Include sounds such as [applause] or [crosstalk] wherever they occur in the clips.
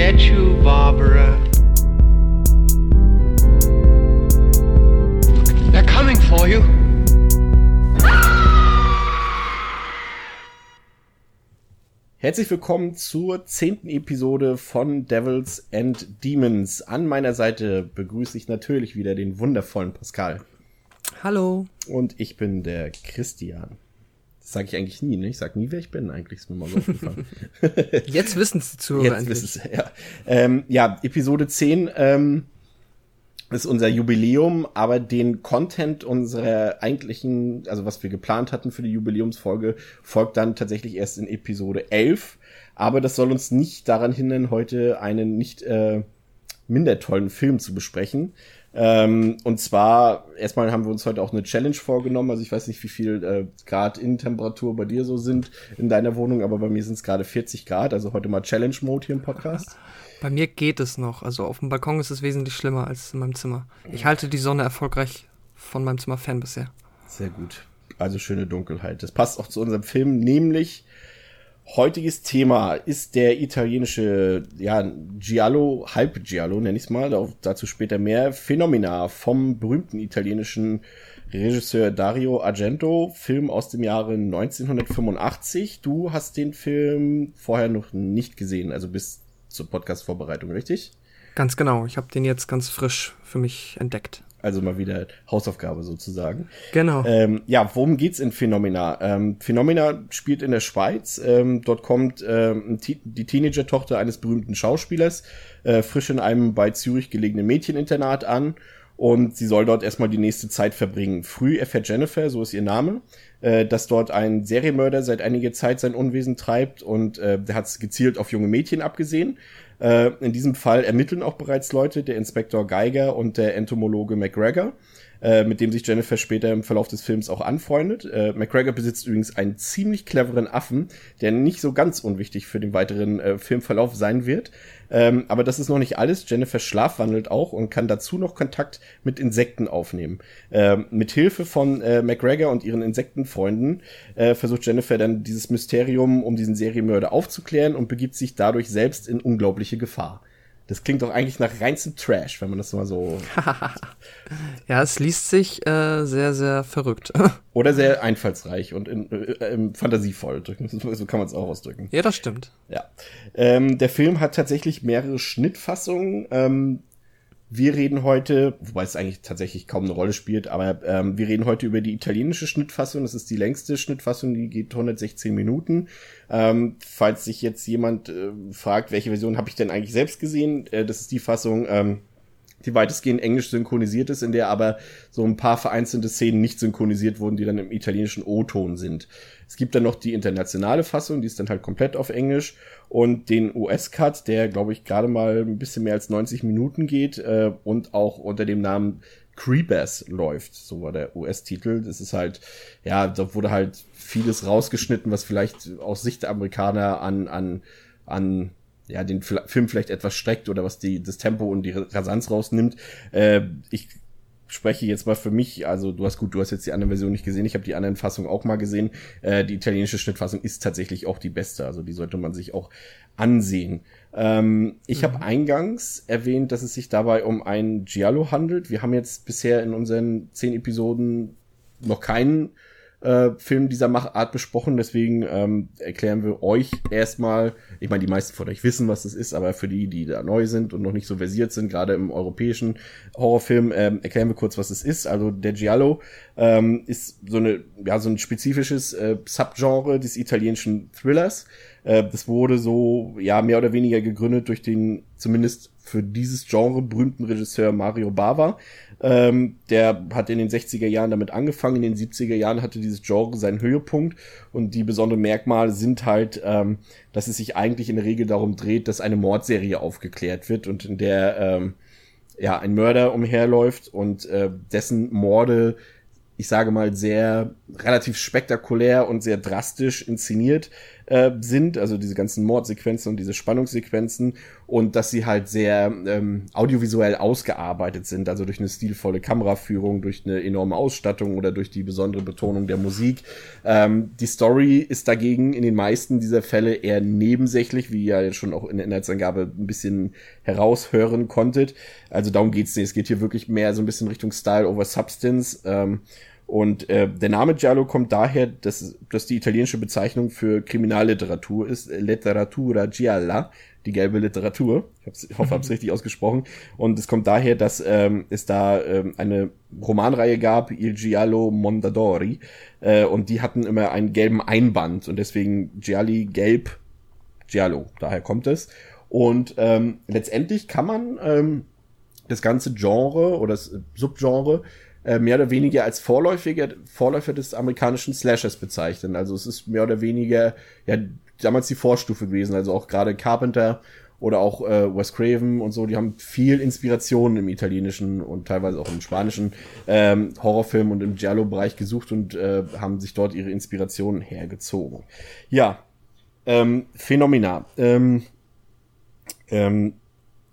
get you, Barbara. They're coming for you. Herzlich willkommen zur zehnten Episode von Devils and Demons. An meiner Seite begrüße ich natürlich wieder den wundervollen Pascal. Hallo. Und ich bin der Christian. Das sage ich eigentlich nie, ne? Ich sag nie, wer ich bin, eigentlich ist mir mal so aufgefallen. [laughs] Jetzt wissen es die Zuhörer Jetzt wissen es, ja. Ähm, ja, Episode 10 ähm, ist unser Jubiläum, aber den Content unserer eigentlichen, also was wir geplant hatten für die Jubiläumsfolge, folgt dann tatsächlich erst in Episode 11. Aber das soll uns nicht daran hindern, heute einen nicht äh, minder tollen Film zu besprechen. Ähm, und zwar, erstmal haben wir uns heute auch eine Challenge vorgenommen. Also ich weiß nicht, wie viel äh, Grad Innentemperatur bei dir so sind in deiner Wohnung, aber bei mir sind es gerade 40 Grad. Also heute mal Challenge-Mode hier im Podcast. Bei mir geht es noch. Also auf dem Balkon ist es wesentlich schlimmer als in meinem Zimmer. Ich halte die Sonne erfolgreich von meinem Zimmer fern bisher. Sehr gut. Also schöne Dunkelheit. Das passt auch zu unserem Film, nämlich Heutiges Thema ist der italienische, ja, Giallo, halb Giallo, nenn ich's mal, dazu später mehr, Phenomena vom berühmten italienischen Regisseur Dario Argento, Film aus dem Jahre 1985. Du hast den Film vorher noch nicht gesehen, also bis zur Podcast-Vorbereitung, richtig? Ganz genau, ich habe den jetzt ganz frisch für mich entdeckt. Also mal wieder Hausaufgabe sozusagen. Genau. Ähm, ja, worum geht's in Phenomena? Ähm, Phenomena spielt in der Schweiz. Ähm, dort kommt ähm, die Teenager-Tochter eines berühmten Schauspielers äh, frisch in einem bei Zürich gelegenen Mädcheninternat an und sie soll dort erstmal die nächste Zeit verbringen. Früh erfährt Jennifer, so ist ihr Name, äh, dass dort ein Serienmörder seit einiger Zeit sein Unwesen treibt und äh, der hat es gezielt auf junge Mädchen abgesehen. Äh, in diesem Fall ermitteln auch bereits Leute, der Inspektor Geiger und der Entomologe McGregor. Äh, mit dem sich Jennifer später im Verlauf des Films auch anfreundet. Äh, McGregor besitzt übrigens einen ziemlich cleveren Affen, der nicht so ganz unwichtig für den weiteren äh, Filmverlauf sein wird. Ähm, aber das ist noch nicht alles. Jennifer schlafwandelt auch und kann dazu noch Kontakt mit Insekten aufnehmen. Ähm, mit Hilfe von äh, McGregor und ihren Insektenfreunden äh, versucht Jennifer dann dieses Mysterium um diesen Serienmörder aufzuklären und begibt sich dadurch selbst in unglaubliche Gefahr. Das klingt doch eigentlich nach reinstem Trash, wenn man das mal so. [laughs] ja, es liest sich äh, sehr, sehr verrückt. [laughs] Oder sehr einfallsreich und in, äh, fantasievoll. So kann man es auch ausdrücken. Ja, das stimmt. Ja. Ähm, der Film hat tatsächlich mehrere Schnittfassungen. Ähm, wir reden heute, wobei es eigentlich tatsächlich kaum eine Rolle spielt, aber ähm, wir reden heute über die italienische Schnittfassung. Das ist die längste Schnittfassung, die geht 116 Minuten. Ähm, falls sich jetzt jemand äh, fragt, welche Version habe ich denn eigentlich selbst gesehen, äh, das ist die Fassung, ähm, die weitestgehend englisch synchronisiert ist, in der aber so ein paar vereinzelte Szenen nicht synchronisiert wurden, die dann im italienischen O-Ton sind. Es gibt dann noch die internationale Fassung, die ist dann halt komplett auf Englisch und den US-Cut, der glaube ich gerade mal ein bisschen mehr als 90 Minuten geht äh, und auch unter dem Namen Creepers läuft, so war der US-Titel. Das ist halt, ja, da wurde halt vieles rausgeschnitten, was vielleicht aus Sicht der Amerikaner an, an, an ja, den Film vielleicht etwas streckt oder was die, das Tempo und die Rasanz rausnimmt. Äh, ich spreche jetzt mal für mich, also du hast gut, du hast jetzt die andere Version nicht gesehen, ich habe die anderen Fassungen auch mal gesehen. Äh, die italienische Schnittfassung ist tatsächlich auch die beste, also die sollte man sich auch ansehen. Ähm, ich mhm. habe eingangs erwähnt, dass es sich dabei um ein Giallo handelt. Wir haben jetzt bisher in unseren zehn Episoden noch keinen äh, Film dieser Machart besprochen. Deswegen ähm, erklären wir euch erstmal, ich meine, die meisten von euch wissen, was das ist, aber für die, die da neu sind und noch nicht so versiert sind, gerade im europäischen Horrorfilm, ähm, erklären wir kurz, was es ist. Also der Giallo ähm, ist so eine, ja, so ein spezifisches äh, Subgenre des italienischen Thrillers. Äh, das wurde so, ja, mehr oder weniger gegründet durch den zumindest für dieses Genre berühmten Regisseur Mario Bava. Ähm, der hat in den 60er Jahren damit angefangen, in den 70er Jahren hatte dieses Genre seinen Höhepunkt. Und die besonderen Merkmale sind halt, ähm, dass es sich eigentlich in der Regel darum dreht, dass eine Mordserie aufgeklärt wird und in der ähm, ja ein Mörder umherläuft und äh, dessen Morde ich sage mal, sehr relativ spektakulär und sehr drastisch inszeniert äh, sind, also diese ganzen Mordsequenzen und diese Spannungssequenzen und dass sie halt sehr ähm, audiovisuell ausgearbeitet sind, also durch eine stilvolle Kameraführung, durch eine enorme Ausstattung oder durch die besondere Betonung der Musik. Ähm, die Story ist dagegen in den meisten dieser Fälle eher nebensächlich, wie ihr ja schon auch in der Inhaltsangabe ein bisschen heraushören konntet. Also darum geht's nicht. Es geht hier wirklich mehr so ein bisschen Richtung Style over Substance. Ähm, und äh, der Name Giallo kommt daher, dass, dass die italienische Bezeichnung für Kriminalliteratur ist, Letteratura Gialla, die gelbe Literatur. Ich, ich hoffe, habe es [laughs] richtig ausgesprochen. Und es kommt daher, dass ähm, es da ähm, eine Romanreihe gab, Il Giallo Mondadori, äh, und die hatten immer einen gelben Einband und deswegen Gialli gelb Giallo. Daher kommt es. Und ähm, letztendlich kann man ähm, das ganze Genre oder das Subgenre äh, mehr oder weniger als Vorläufiger, Vorläufer des amerikanischen Slashers bezeichnen. Also es ist mehr oder weniger ja damals die Vorstufe gewesen. Also auch gerade Carpenter oder auch äh, Wes Craven und so, die haben viel Inspiration im italienischen und teilweise auch im spanischen ähm, Horrorfilm und im Giallo-Bereich gesucht und äh, haben sich dort ihre Inspirationen hergezogen. Ja, ähm, phänomenal. Ähm, ähm,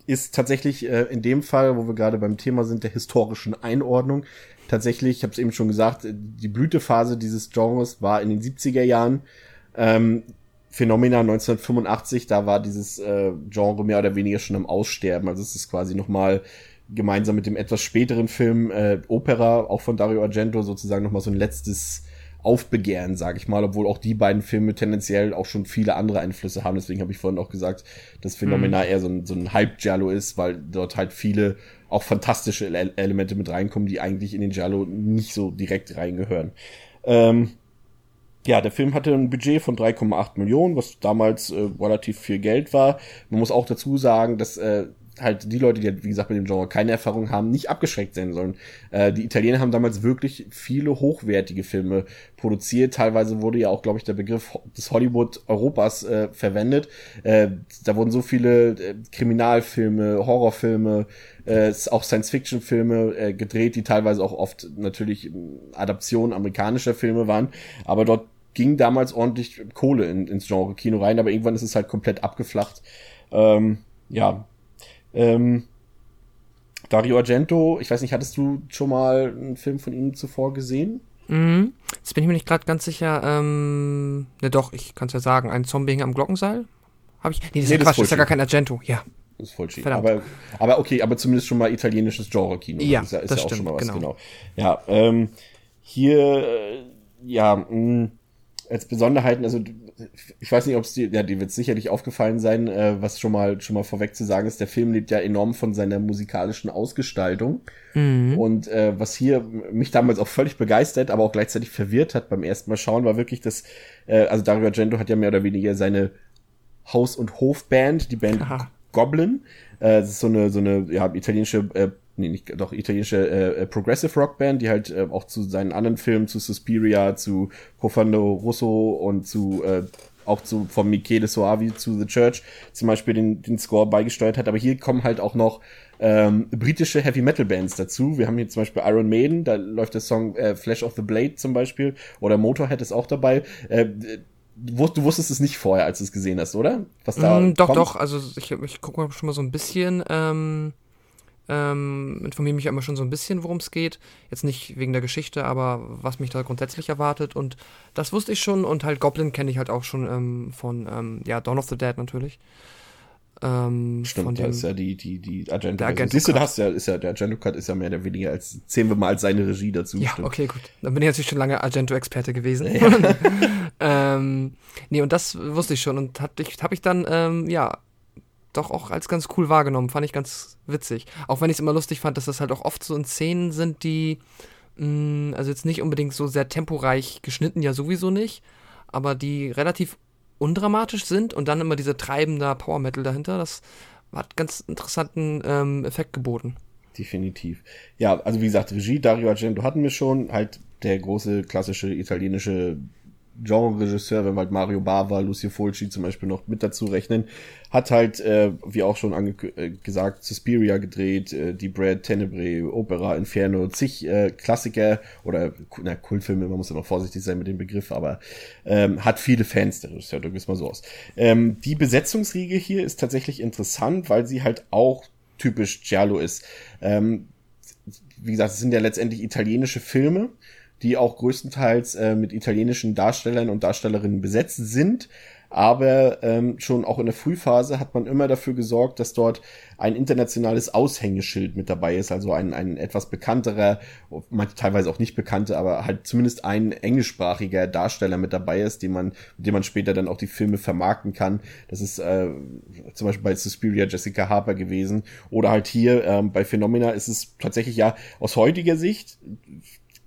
ist tatsächlich äh, in dem Fall, wo wir gerade beim Thema sind, der historischen Einordnung, tatsächlich, ich habe es eben schon gesagt, die Blütephase dieses Genres war in den 70er Jahren. Ähm, Phänomena 1985, da war dieses äh, Genre mehr oder weniger schon am Aussterben. Also es ist quasi nochmal gemeinsam mit dem etwas späteren Film äh, Opera, auch von Dario Argento, sozusagen nochmal so ein letztes Aufbegehren, sage ich mal, obwohl auch die beiden Filme tendenziell auch schon viele andere Einflüsse haben. Deswegen habe ich vorhin auch gesagt, dass Phänomena mhm. eher so ein, so ein Hype-Giallo ist, weil dort halt viele auch fantastische Ele Elemente mit reinkommen, die eigentlich in den Giallo nicht so direkt reingehören. Ähm, ja, der Film hatte ein Budget von 3,8 Millionen, was damals äh, relativ viel Geld war. Man muss auch dazu sagen, dass äh, halt die Leute, die halt, wie gesagt, mit dem Genre keine Erfahrung haben, nicht abgeschreckt sein sollen. Äh, die Italiener haben damals wirklich viele hochwertige Filme produziert. Teilweise wurde ja auch, glaube ich, der Begriff des Hollywood Europas äh, verwendet. Äh, da wurden so viele äh, Kriminalfilme, Horrorfilme, äh, auch Science-Fiction-Filme äh, gedreht, die teilweise auch oft natürlich Adaptionen amerikanischer Filme waren. Aber dort ging damals ordentlich Kohle in, ins Genre Kino rein, aber irgendwann ist es halt komplett abgeflacht. Ähm, ja, ähm, Dario Argento, ich weiß nicht, hattest du schon mal einen Film von ihm zuvor gesehen? Mhm. Jetzt bin ich mir nicht gerade ganz sicher. Ähm, ne, doch, ich kann es ja sagen. Ein Zombie am Glockenseil? Habe ich? Nee, das nee, ist ja Quatsch, das ist ja gar kein Argento. Ja. Das ist voll schief. Aber, aber okay, aber zumindest schon mal italienisches Genre-Kino. Ja, ist ja, ist das ja auch stimmt, schon mal was, genau. genau. Ja, ähm, hier, äh, ja, mh, mm, als Besonderheiten, also ich weiß nicht, ob es dir, ja, dir wird sicherlich aufgefallen sein, äh, was schon mal schon mal vorweg zu sagen ist, der Film lebt ja enorm von seiner musikalischen Ausgestaltung. Mhm. Und äh, was hier mich damals auch völlig begeistert, aber auch gleichzeitig verwirrt hat beim ersten Mal schauen, war wirklich das, äh, also Dario Argento hat ja mehr oder weniger seine Haus- und Hofband, die Band Aha. Goblin. Äh, das ist so eine, so eine ja, italienische äh, nee, nicht, doch italienische äh, äh, Progressive Rock Band, die halt äh, auch zu seinen anderen Filmen, zu Suspiria, zu Profando Russo und zu äh, auch zu von Michele Soavi zu The Church zum Beispiel den, den Score beigesteuert hat. Aber hier kommen halt auch noch ähm, britische Heavy Metal Bands dazu. Wir haben hier zum Beispiel Iron Maiden, da läuft der Song äh, Flash of the Blade zum Beispiel oder Motorhead ist auch dabei. Äh, du wusstest es nicht vorher, als du es gesehen hast, oder? Was da mm, doch, kommt? doch. Also ich, ich gucke schon mal so ein bisschen. Ähm ähm, informiere mich immer schon so ein bisschen, worum es geht. Jetzt nicht wegen der Geschichte, aber was mich da grundsätzlich erwartet. Und das wusste ich schon. Und halt Goblin kenne ich halt auch schon ähm, von, ähm, ja, Dawn of the Dead natürlich. Ähm, Stimmt, da ist ja die, die, die Argento. Der Argento Siehst du, das ja, ist ja, der Argento Cut ist ja mehr oder weniger als, zählen wir mal als seine Regie dazu. Ja, stimmt. okay, gut. Dann bin ich natürlich schon lange Argento-Experte gewesen. Ja. [laughs] ähm, nee, und das wusste ich schon und habe ich, hab ich dann, ähm, ja, doch auch als ganz cool wahrgenommen. Fand ich ganz witzig. Auch wenn ich es immer lustig fand, dass das halt auch oft so in Szenen sind, die, mh, mm, also jetzt nicht unbedingt so sehr temporeich geschnitten, ja sowieso nicht, aber die relativ undramatisch sind und dann immer diese treibender Power Metal dahinter. Das hat ganz interessanten ähm, Effekt geboten. Definitiv. Ja, also wie gesagt, Regie Dario Argento hatten wir schon, halt der große klassische italienische Genre-Regisseur, wenn wir halt Mario Bava, Lucio Fulci zum Beispiel noch mit dazu rechnen, hat halt, äh, wie auch schon äh, gesagt, Suspiria gedreht, äh, die Brad Tenebrae, Opera, Inferno, zig äh, Klassiker oder na, Kultfilme, man muss immer vorsichtig sein mit dem Begriff, aber ähm, hat viele Fans, der Regisseur, drücken wir es mal so aus. Ähm, die Besetzungsriege hier ist tatsächlich interessant, weil sie halt auch typisch Giallo ist. Ähm, wie gesagt, es sind ja letztendlich italienische Filme die auch größtenteils äh, mit italienischen Darstellern und Darstellerinnen besetzt sind. Aber ähm, schon auch in der Frühphase hat man immer dafür gesorgt, dass dort ein internationales Aushängeschild mit dabei ist, also ein, ein etwas bekannterer, teilweise auch nicht bekannte, aber halt zumindest ein englischsprachiger Darsteller mit dabei ist, den man, mit dem man später dann auch die Filme vermarkten kann. Das ist äh, zum Beispiel bei Suspiria Jessica Harper gewesen. Oder halt hier ähm, bei Phenomena ist es tatsächlich ja aus heutiger Sicht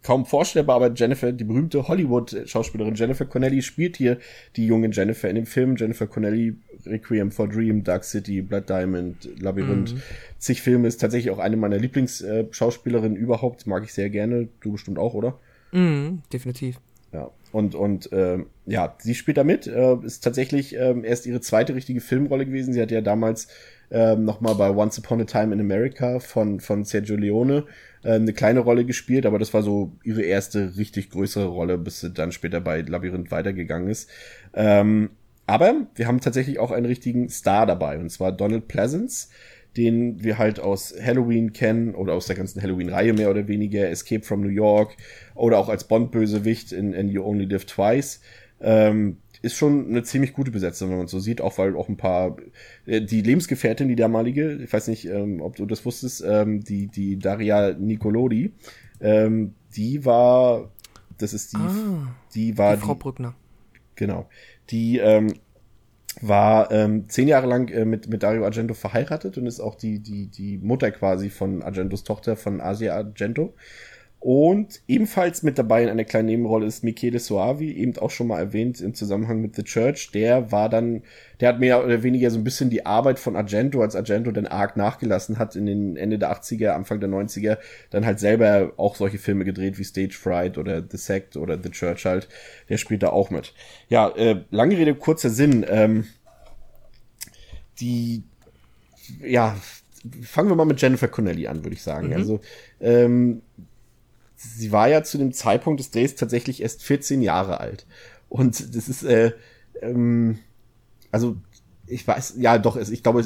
kaum vorstellbar, aber Jennifer, die berühmte Hollywood-Schauspielerin Jennifer Connelly spielt hier die junge Jennifer in dem Film. Jennifer Connelly, Requiem for Dream, Dark City, Blood Diamond, Labyrinth, mhm. zig Filme, ist tatsächlich auch eine meiner Lieblingsschauspielerinnen überhaupt, mag ich sehr gerne. Du bestimmt auch, oder? Mhm, definitiv. Ja, und, und äh, ja, sie spielt da mit, äh, ist tatsächlich äh, erst ihre zweite richtige Filmrolle gewesen. Sie hat ja damals äh, nochmal bei Once Upon a Time in America von, von Sergio Leone äh, eine kleine Rolle gespielt, aber das war so ihre erste richtig größere Rolle, bis sie dann später bei Labyrinth weitergegangen ist. Ähm, aber wir haben tatsächlich auch einen richtigen Star dabei, und zwar Donald Pleasance, den wir halt aus Halloween kennen oder aus der ganzen Halloween-Reihe mehr oder weniger, Escape from New York oder auch als Bond-Bösewicht in, in You Only Live Twice. Ähm, ist schon eine ziemlich gute Besetzung, wenn man so sieht, auch weil auch ein paar, äh, die Lebensgefährtin, die damalige, ich weiß nicht, ähm, ob du das wusstest, ähm, die, die Daria Nicolodi, ähm, die war, das ist die, ah, die war die Frau Brückner. Genau. Die ähm, war ähm, zehn Jahre lang äh, mit, mit Dario Argento verheiratet und ist auch die, die, die Mutter quasi von Argentos Tochter von Asia Argento. Und ebenfalls mit dabei in einer kleinen Nebenrolle ist Michele Soavi, eben auch schon mal erwähnt im Zusammenhang mit The Church. Der war dann, der hat mehr oder weniger so ein bisschen die Arbeit von Argento, als Argento dann arg nachgelassen hat in den Ende der 80er, Anfang der 90er, dann halt selber auch solche Filme gedreht wie Stage Fright oder The Sect oder The Church halt. Der spielt da auch mit. Ja, äh, lange Rede, kurzer Sinn. Ähm, die, ja, fangen wir mal mit Jennifer Connelly an, würde ich sagen. Mhm. Also, ähm, sie war ja zu dem Zeitpunkt des Drehs tatsächlich erst 14 Jahre alt. Und das ist, äh, ähm, also ich weiß, ja doch, ich glaube,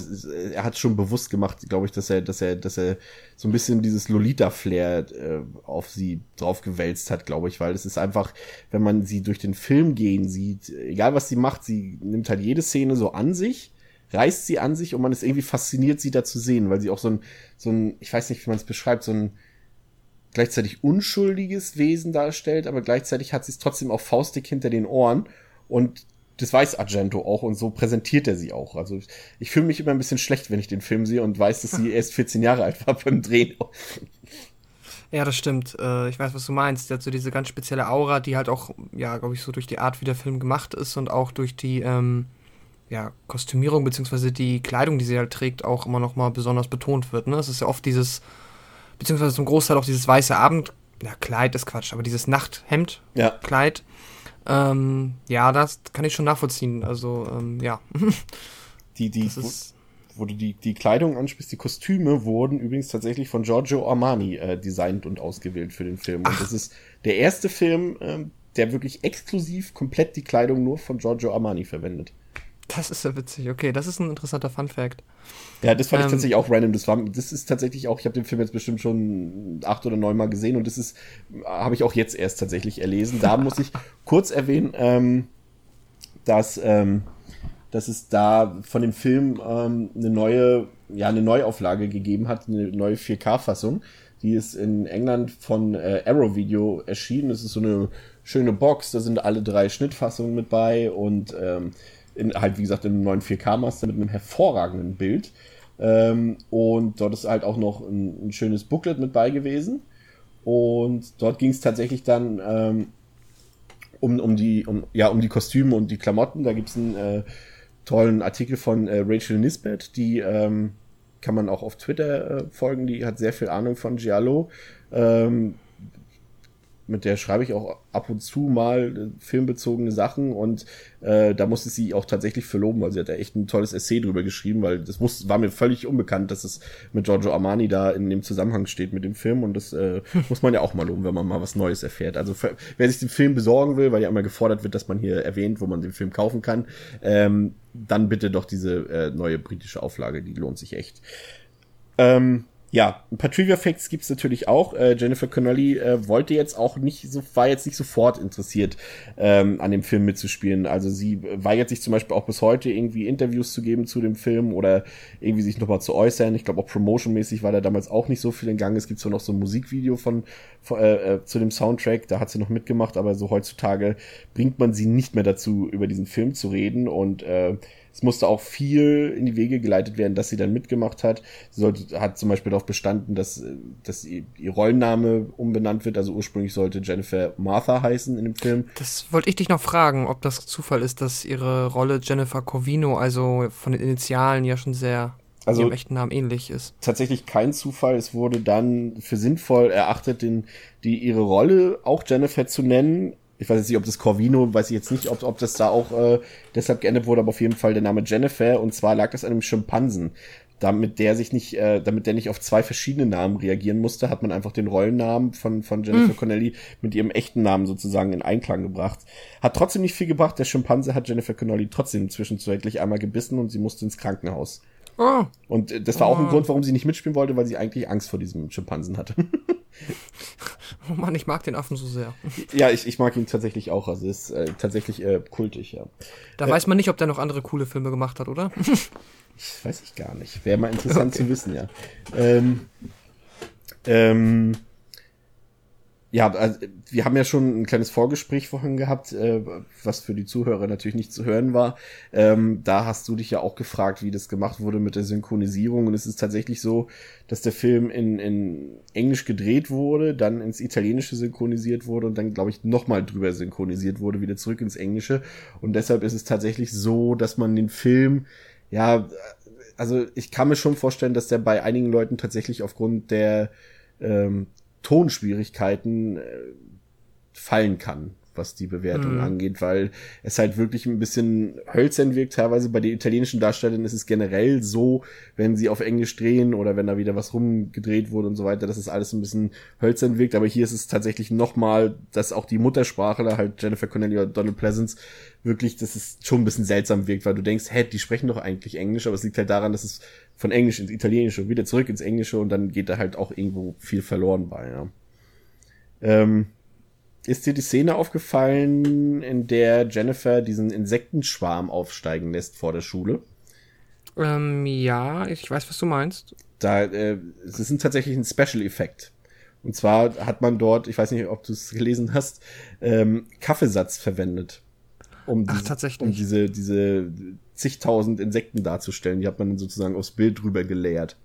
er hat schon bewusst gemacht, glaube ich, dass er, dass er, dass er so ein bisschen dieses Lolita-Flair äh, auf sie draufgewälzt hat, glaube ich, weil es ist einfach, wenn man sie durch den Film gehen sieht, egal was sie macht, sie nimmt halt jede Szene so an sich, reißt sie an sich und man ist irgendwie fasziniert, sie da zu sehen, weil sie auch so ein, so ein, ich weiß nicht, wie man es beschreibt, so ein, gleichzeitig unschuldiges Wesen darstellt, aber gleichzeitig hat sie es trotzdem auch faustig hinter den Ohren und das weiß Argento auch und so präsentiert er sie auch. Also ich, fühle mich immer ein bisschen schlecht, wenn ich den Film sehe und weiß, dass sie [laughs] erst 14 Jahre alt war beim Drehen. Ja, das stimmt. Äh, ich weiß, was du meinst. Der hat so diese ganz spezielle Aura, die halt auch, ja, glaube ich, so durch die Art, wie der Film gemacht ist und auch durch die, ähm, ja, Kostümierung beziehungsweise die Kleidung, die sie halt trägt, auch immer noch mal besonders betont wird. Ne? Es ist ja oft dieses beziehungsweise zum Großteil auch dieses weiße Abend, ja, Kleid ist Quatsch, aber dieses Nachthemd, ja. Kleid, ähm, ja, das kann ich schon nachvollziehen. Also, ähm, ja. [laughs] Die, die, wo, wo, du die, die Kleidung ansprichst, die Kostüme wurden übrigens tatsächlich von Giorgio Armani äh, designt und ausgewählt für den Film. Und Ach. das ist der erste Film, ähm, der wirklich exklusiv komplett die Kleidung nur von Giorgio Armani verwendet. Das ist ja witzig. Okay, das ist ein interessanter Fun Fact. Ja, das fand ähm, ich tatsächlich auch random. Das war, das ist tatsächlich auch, ich habe den Film jetzt bestimmt schon acht oder neun Mal gesehen und das ist, habe ich auch jetzt erst tatsächlich erlesen. Da muss ich [laughs] kurz erwähnen, ähm, dass, ähm, dass es da von dem Film ähm, eine neue, ja, eine Neuauflage gegeben hat, eine neue 4K-Fassung. Die ist in England von äh, Arrow Video erschienen. Das ist so eine schöne Box, da sind alle drei Schnittfassungen mit bei und ähm, in, halt wie gesagt in einem neuen 4K-Master mit einem hervorragenden Bild. Ähm, und dort ist halt auch noch ein, ein, schönes Booklet mit bei gewesen. Und dort ging es tatsächlich dann ähm, um, um, die, um, ja, um die Kostüme und die Klamotten. Da gibt es einen äh, tollen Artikel von äh, Rachel Nisbet, die ähm, kann man auch auf Twitter äh, folgen, die hat sehr viel Ahnung von Giallo. Ähm, mit der schreibe ich auch ab und zu mal äh, filmbezogene Sachen und äh, da musste ich sie auch tatsächlich für loben, weil sie hat da echt ein tolles Essay drüber geschrieben, weil das muss, war mir völlig unbekannt, dass es mit Giorgio Armani da in dem Zusammenhang steht mit dem Film und das äh, [laughs] muss man ja auch mal loben, wenn man mal was Neues erfährt. Also für, wer sich den Film besorgen will, weil ja immer gefordert wird, dass man hier erwähnt, wo man den Film kaufen kann, ähm, dann bitte doch diese äh, neue britische Auflage, die lohnt sich echt. Ähm, ja, ein paar Trivia Facts gibt's natürlich auch. Äh, Jennifer Connolly äh, wollte jetzt auch nicht so, war jetzt nicht sofort interessiert, ähm, an dem Film mitzuspielen. Also sie weigert sich zum Beispiel auch bis heute irgendwie Interviews zu geben zu dem Film oder irgendwie sich nochmal zu äußern. Ich glaube auch promotionmäßig war da damals auch nicht so viel in Gang. Es gibt zwar noch so ein Musikvideo von, von äh, äh, zu dem Soundtrack, da hat sie noch mitgemacht, aber so heutzutage bringt man sie nicht mehr dazu, über diesen Film zu reden und äh, es musste auch viel in die Wege geleitet werden, dass sie dann mitgemacht hat. Sie sollte, hat zum Beispiel darauf bestanden, dass, dass ihr, Rollenname umbenannt wird. Also ursprünglich sollte Jennifer Martha heißen in dem Film. Das wollte ich dich noch fragen, ob das Zufall ist, dass ihre Rolle Jennifer Covino, also von den Initialen ja schon sehr also ihrem echten Namen ähnlich ist. Tatsächlich kein Zufall. Es wurde dann für sinnvoll erachtet, den, die ihre Rolle auch Jennifer zu nennen, ich weiß jetzt nicht, ob das Corvino, weiß ich jetzt nicht, ob, ob das da auch äh, deshalb geändert wurde, aber auf jeden Fall der Name Jennifer und zwar lag das an einem Schimpansen. Damit der sich nicht, äh, damit der nicht auf zwei verschiedene Namen reagieren musste, hat man einfach den Rollennamen von, von Jennifer mhm. Connelly mit ihrem echten Namen sozusagen in Einklang gebracht. Hat trotzdem nicht viel gebracht. Der Schimpanse hat Jennifer Connelly trotzdem zwischenzeitlich einmal gebissen und sie musste ins Krankenhaus. Oh. Und äh, das war oh. auch ein Grund, warum sie nicht mitspielen wollte, weil sie eigentlich Angst vor diesem Schimpansen hatte. [laughs] [laughs] oh Mann, ich mag den Affen so sehr. Ja, ich, ich mag ihn tatsächlich auch. Also ist äh, tatsächlich äh, kultig, ja. Da äh, weiß man nicht, ob der noch andere coole Filme gemacht hat, oder? [laughs] ich weiß ich gar nicht. Wäre mal interessant okay. zu wissen, ja. Ähm, ähm, ja, also wir haben ja schon ein kleines Vorgespräch vorhin gehabt, äh, was für die Zuhörer natürlich nicht zu hören war. Ähm, da hast du dich ja auch gefragt, wie das gemacht wurde mit der Synchronisierung. Und es ist tatsächlich so, dass der Film in, in Englisch gedreht wurde, dann ins Italienische synchronisiert wurde und dann, glaube ich, nochmal drüber synchronisiert wurde, wieder zurück ins Englische. Und deshalb ist es tatsächlich so, dass man den Film, ja, also ich kann mir schon vorstellen, dass der bei einigen Leuten tatsächlich aufgrund der ähm, Tonschwierigkeiten äh, fallen kann, was die Bewertung mhm. angeht, weil es halt wirklich ein bisschen hölzern wirkt. Teilweise bei den italienischen Darstellern ist es generell so, wenn sie auf Englisch drehen oder wenn da wieder was rumgedreht wurde und so weiter, dass es alles ein bisschen hölzern wirkt. Aber hier ist es tatsächlich nochmal, dass auch die Muttersprachler, halt Jennifer Connelly oder Donald Pleasance, wirklich, dass es schon ein bisschen seltsam wirkt, weil du denkst, hä, die sprechen doch eigentlich Englisch, aber es liegt halt daran, dass es von Englisch ins Italienische und wieder zurück ins Englische und dann geht da halt auch irgendwo viel verloren bei, ja. Ähm, ist dir die Szene aufgefallen, in der Jennifer diesen Insektenschwarm aufsteigen lässt vor der Schule? Ähm, ja, ich weiß, was du meinst. Da, äh, es ist tatsächlich ein Special-Effekt. Und zwar hat man dort, ich weiß nicht, ob du es gelesen hast, ähm, Kaffeesatz verwendet. Um, Ach, tatsächlich. um diese, diese zigtausend Insekten darzustellen. Die hat man dann sozusagen aufs Bild drüber geleert.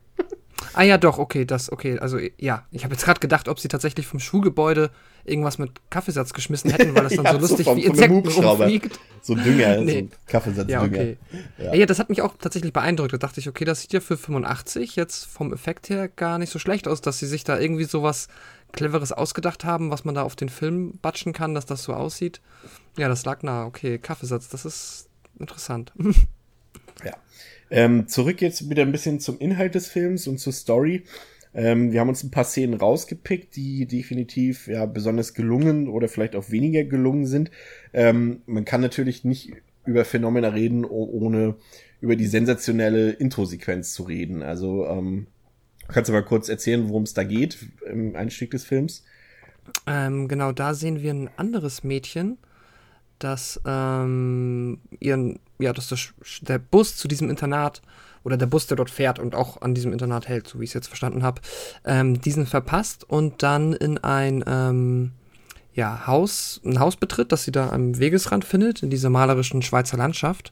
Ah ja, doch, okay, das, okay. Also ja, ich habe jetzt gerade gedacht, ob sie tatsächlich vom Schulgebäude irgendwas mit Kaffeesatz geschmissen hätten, weil das [laughs] dann ja, so lustig so vom, wie Insekten rumfliegt. So Dünger, [laughs] nee. so Kaffeesatzdünger. Ja, okay. Ja. ja, das hat mich auch tatsächlich beeindruckt. Da dachte ich, okay, das sieht ja für 85 jetzt vom Effekt her gar nicht so schlecht aus, dass sie sich da irgendwie sowas Cleveres ausgedacht haben, was man da auf den Film batschen kann, dass das so aussieht. Ja, das lag nah. Okay, Kaffeesatz, das ist interessant. [laughs] ja. Ähm, zurück jetzt wieder ein bisschen zum Inhalt des Films und zur Story. Ähm, wir haben uns ein paar Szenen rausgepickt, die definitiv ja besonders gelungen oder vielleicht auch weniger gelungen sind. Ähm, man kann natürlich nicht über Phänomena reden, ohne über die sensationelle Intro-Sequenz zu reden. Also ähm, kannst du mal kurz erzählen, worum es da geht im Einstieg des Films? Ähm, genau, da sehen wir ein anderes Mädchen, das ähm, ihren, ja, dass das, der Bus zu diesem Internat oder der Bus, der dort fährt und auch an diesem Internat hält, so wie ich es jetzt verstanden habe, ähm, diesen verpasst und dann in ein ähm, ja, Haus, ein Haus betritt, das sie da am Wegesrand findet, in dieser malerischen Schweizer Landschaft.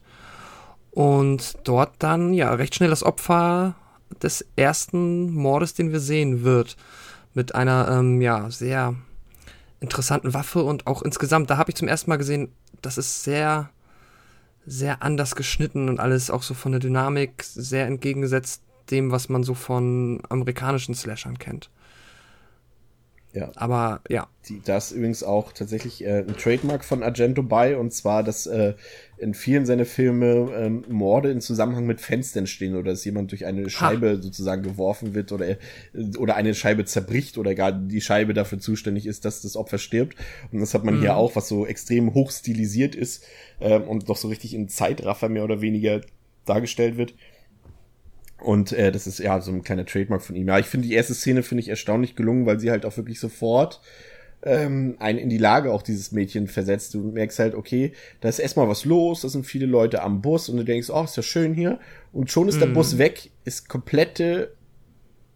Und dort dann ja recht schnell das Opfer des ersten Mordes, den wir sehen wird. Mit einer ähm, ja sehr interessanten Waffe und auch insgesamt, da habe ich zum ersten Mal gesehen, das ist sehr, sehr anders geschnitten und alles auch so von der Dynamik sehr entgegengesetzt dem, was man so von amerikanischen Slashern kennt. Ja. Aber ja. Die, da ist übrigens auch tatsächlich äh, ein Trademark von Argento bei, und zwar, dass äh, in vielen seiner Filme ähm, Morde in Zusammenhang mit Fenstern stehen oder dass jemand durch eine Scheibe ha. sozusagen geworfen wird oder, oder eine Scheibe zerbricht oder gar die Scheibe dafür zuständig ist, dass das Opfer stirbt. Und das hat man mhm. hier auch, was so extrem hoch stilisiert ist ähm, und doch so richtig in Zeitraffer mehr oder weniger dargestellt wird. Und äh, das ist ja so ein kleiner Trademark von ihm. Ja, ich finde die erste Szene finde ich erstaunlich gelungen, weil sie halt auch wirklich sofort ähm, einen in die Lage auch dieses Mädchen versetzt. Du merkst halt, okay, da ist erstmal was los, da sind viele Leute am Bus und du denkst, oh, ist ja schön hier. Und schon ist der mhm. Bus weg, ist komplette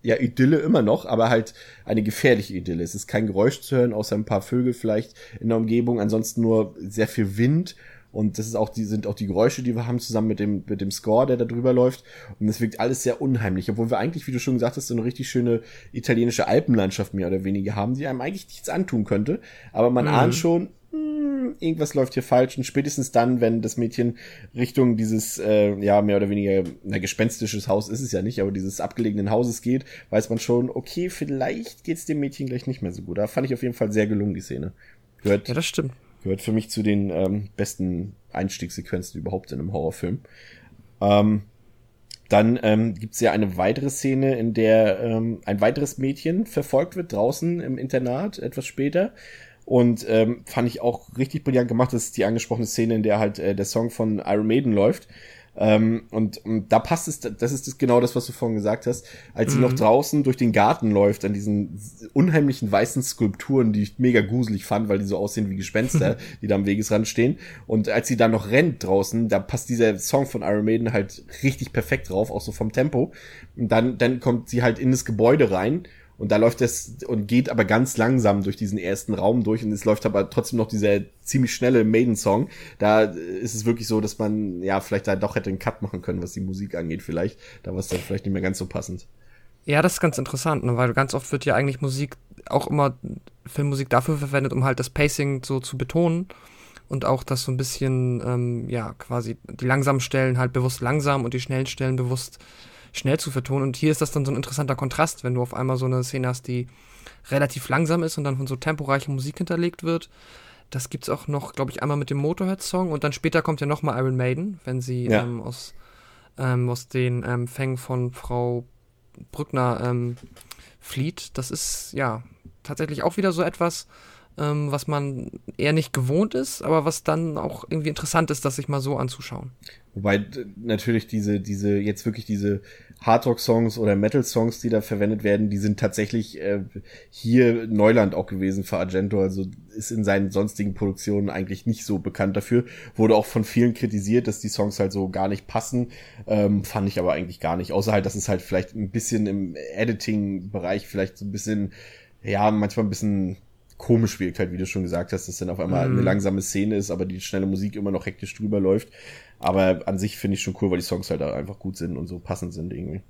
ja, Idylle immer noch, aber halt eine gefährliche Idylle. Es ist kein Geräusch zu hören, außer ein paar Vögel vielleicht in der Umgebung, ansonsten nur sehr viel Wind und das ist auch die, sind auch die Geräusche, die wir haben, zusammen mit dem, mit dem Score, der da drüber läuft. Und es wirkt alles sehr unheimlich, obwohl wir eigentlich, wie du schon gesagt hast, so eine richtig schöne italienische Alpenlandschaft mehr oder weniger haben, die einem eigentlich nichts antun könnte. Aber man mhm. ahnt schon, hm, irgendwas läuft hier falsch. Und spätestens dann, wenn das Mädchen Richtung dieses, äh, ja, mehr oder weniger, na, gespenstisches Haus ist es ja nicht, aber dieses abgelegenen Hauses geht, weiß man schon, okay, vielleicht geht's dem Mädchen gleich nicht mehr so gut. Da fand ich auf jeden Fall sehr gelungen, die Szene. Gehört, ja, das stimmt. Gehört für mich zu den ähm, besten Einstiegssequenzen überhaupt in einem Horrorfilm. Ähm, dann ähm, gibt es ja eine weitere Szene, in der ähm, ein weiteres Mädchen verfolgt wird draußen im Internat, etwas später. Und ähm, fand ich auch richtig brillant gemacht. Das ist die angesprochene Szene, in der halt äh, der Song von Iron Maiden läuft. Ähm, und, und da passt es, das ist das genau das, was du vorhin gesagt hast, als mhm. sie noch draußen durch den Garten läuft, an diesen unheimlichen weißen Skulpturen, die ich mega gruselig fand, weil die so aussehen wie Gespenster, [laughs] die da am Wegesrand stehen. Und als sie dann noch rennt draußen, da passt dieser Song von Iron Maiden halt richtig perfekt drauf, auch so vom Tempo. Und dann, dann kommt sie halt in das Gebäude rein und da läuft es und geht aber ganz langsam durch diesen ersten Raum durch und es läuft aber trotzdem noch dieser ziemlich schnelle Maiden-Song. Da ist es wirklich so, dass man ja vielleicht da doch hätte einen Cut machen können, was die Musik angeht, vielleicht. Da war es dann vielleicht nicht mehr ganz so passend. Ja, das ist ganz interessant, ne? weil ganz oft wird ja eigentlich Musik, auch immer Filmmusik dafür verwendet, um halt das Pacing so zu betonen und auch das so ein bisschen, ähm, ja, quasi die langsamen Stellen halt bewusst langsam und die schnellen Stellen bewusst schnell zu vertonen. Und hier ist das dann so ein interessanter Kontrast, wenn du auf einmal so eine Szene hast, die relativ langsam ist und dann von so temporeicher Musik hinterlegt wird. Das gibt's auch noch, glaube ich, einmal mit dem Motorhead-Song und dann später kommt ja nochmal Iron Maiden, wenn sie ja. ähm, aus, ähm, aus den ähm, Fängen von Frau Brückner ähm, flieht. Das ist ja tatsächlich auch wieder so etwas, ähm, was man eher nicht gewohnt ist, aber was dann auch irgendwie interessant ist, das sich mal so anzuschauen. Wobei natürlich diese, diese, jetzt wirklich diese Hardrock-Songs oder Metal-Songs, die da verwendet werden, die sind tatsächlich äh, hier Neuland auch gewesen für Argento. Also ist in seinen sonstigen Produktionen eigentlich nicht so bekannt dafür. Wurde auch von vielen kritisiert, dass die Songs halt so gar nicht passen. Ähm, fand ich aber eigentlich gar nicht. Außer halt, dass es halt vielleicht ein bisschen im Editing-Bereich vielleicht so ein bisschen, ja, manchmal ein bisschen komisch wirkt halt, wie du schon gesagt hast, dass dann auf einmal mm. eine langsame Szene ist, aber die schnelle Musik immer noch hektisch drüber läuft. Aber an sich finde ich schon cool, weil die Songs halt einfach gut sind und so passend sind irgendwie.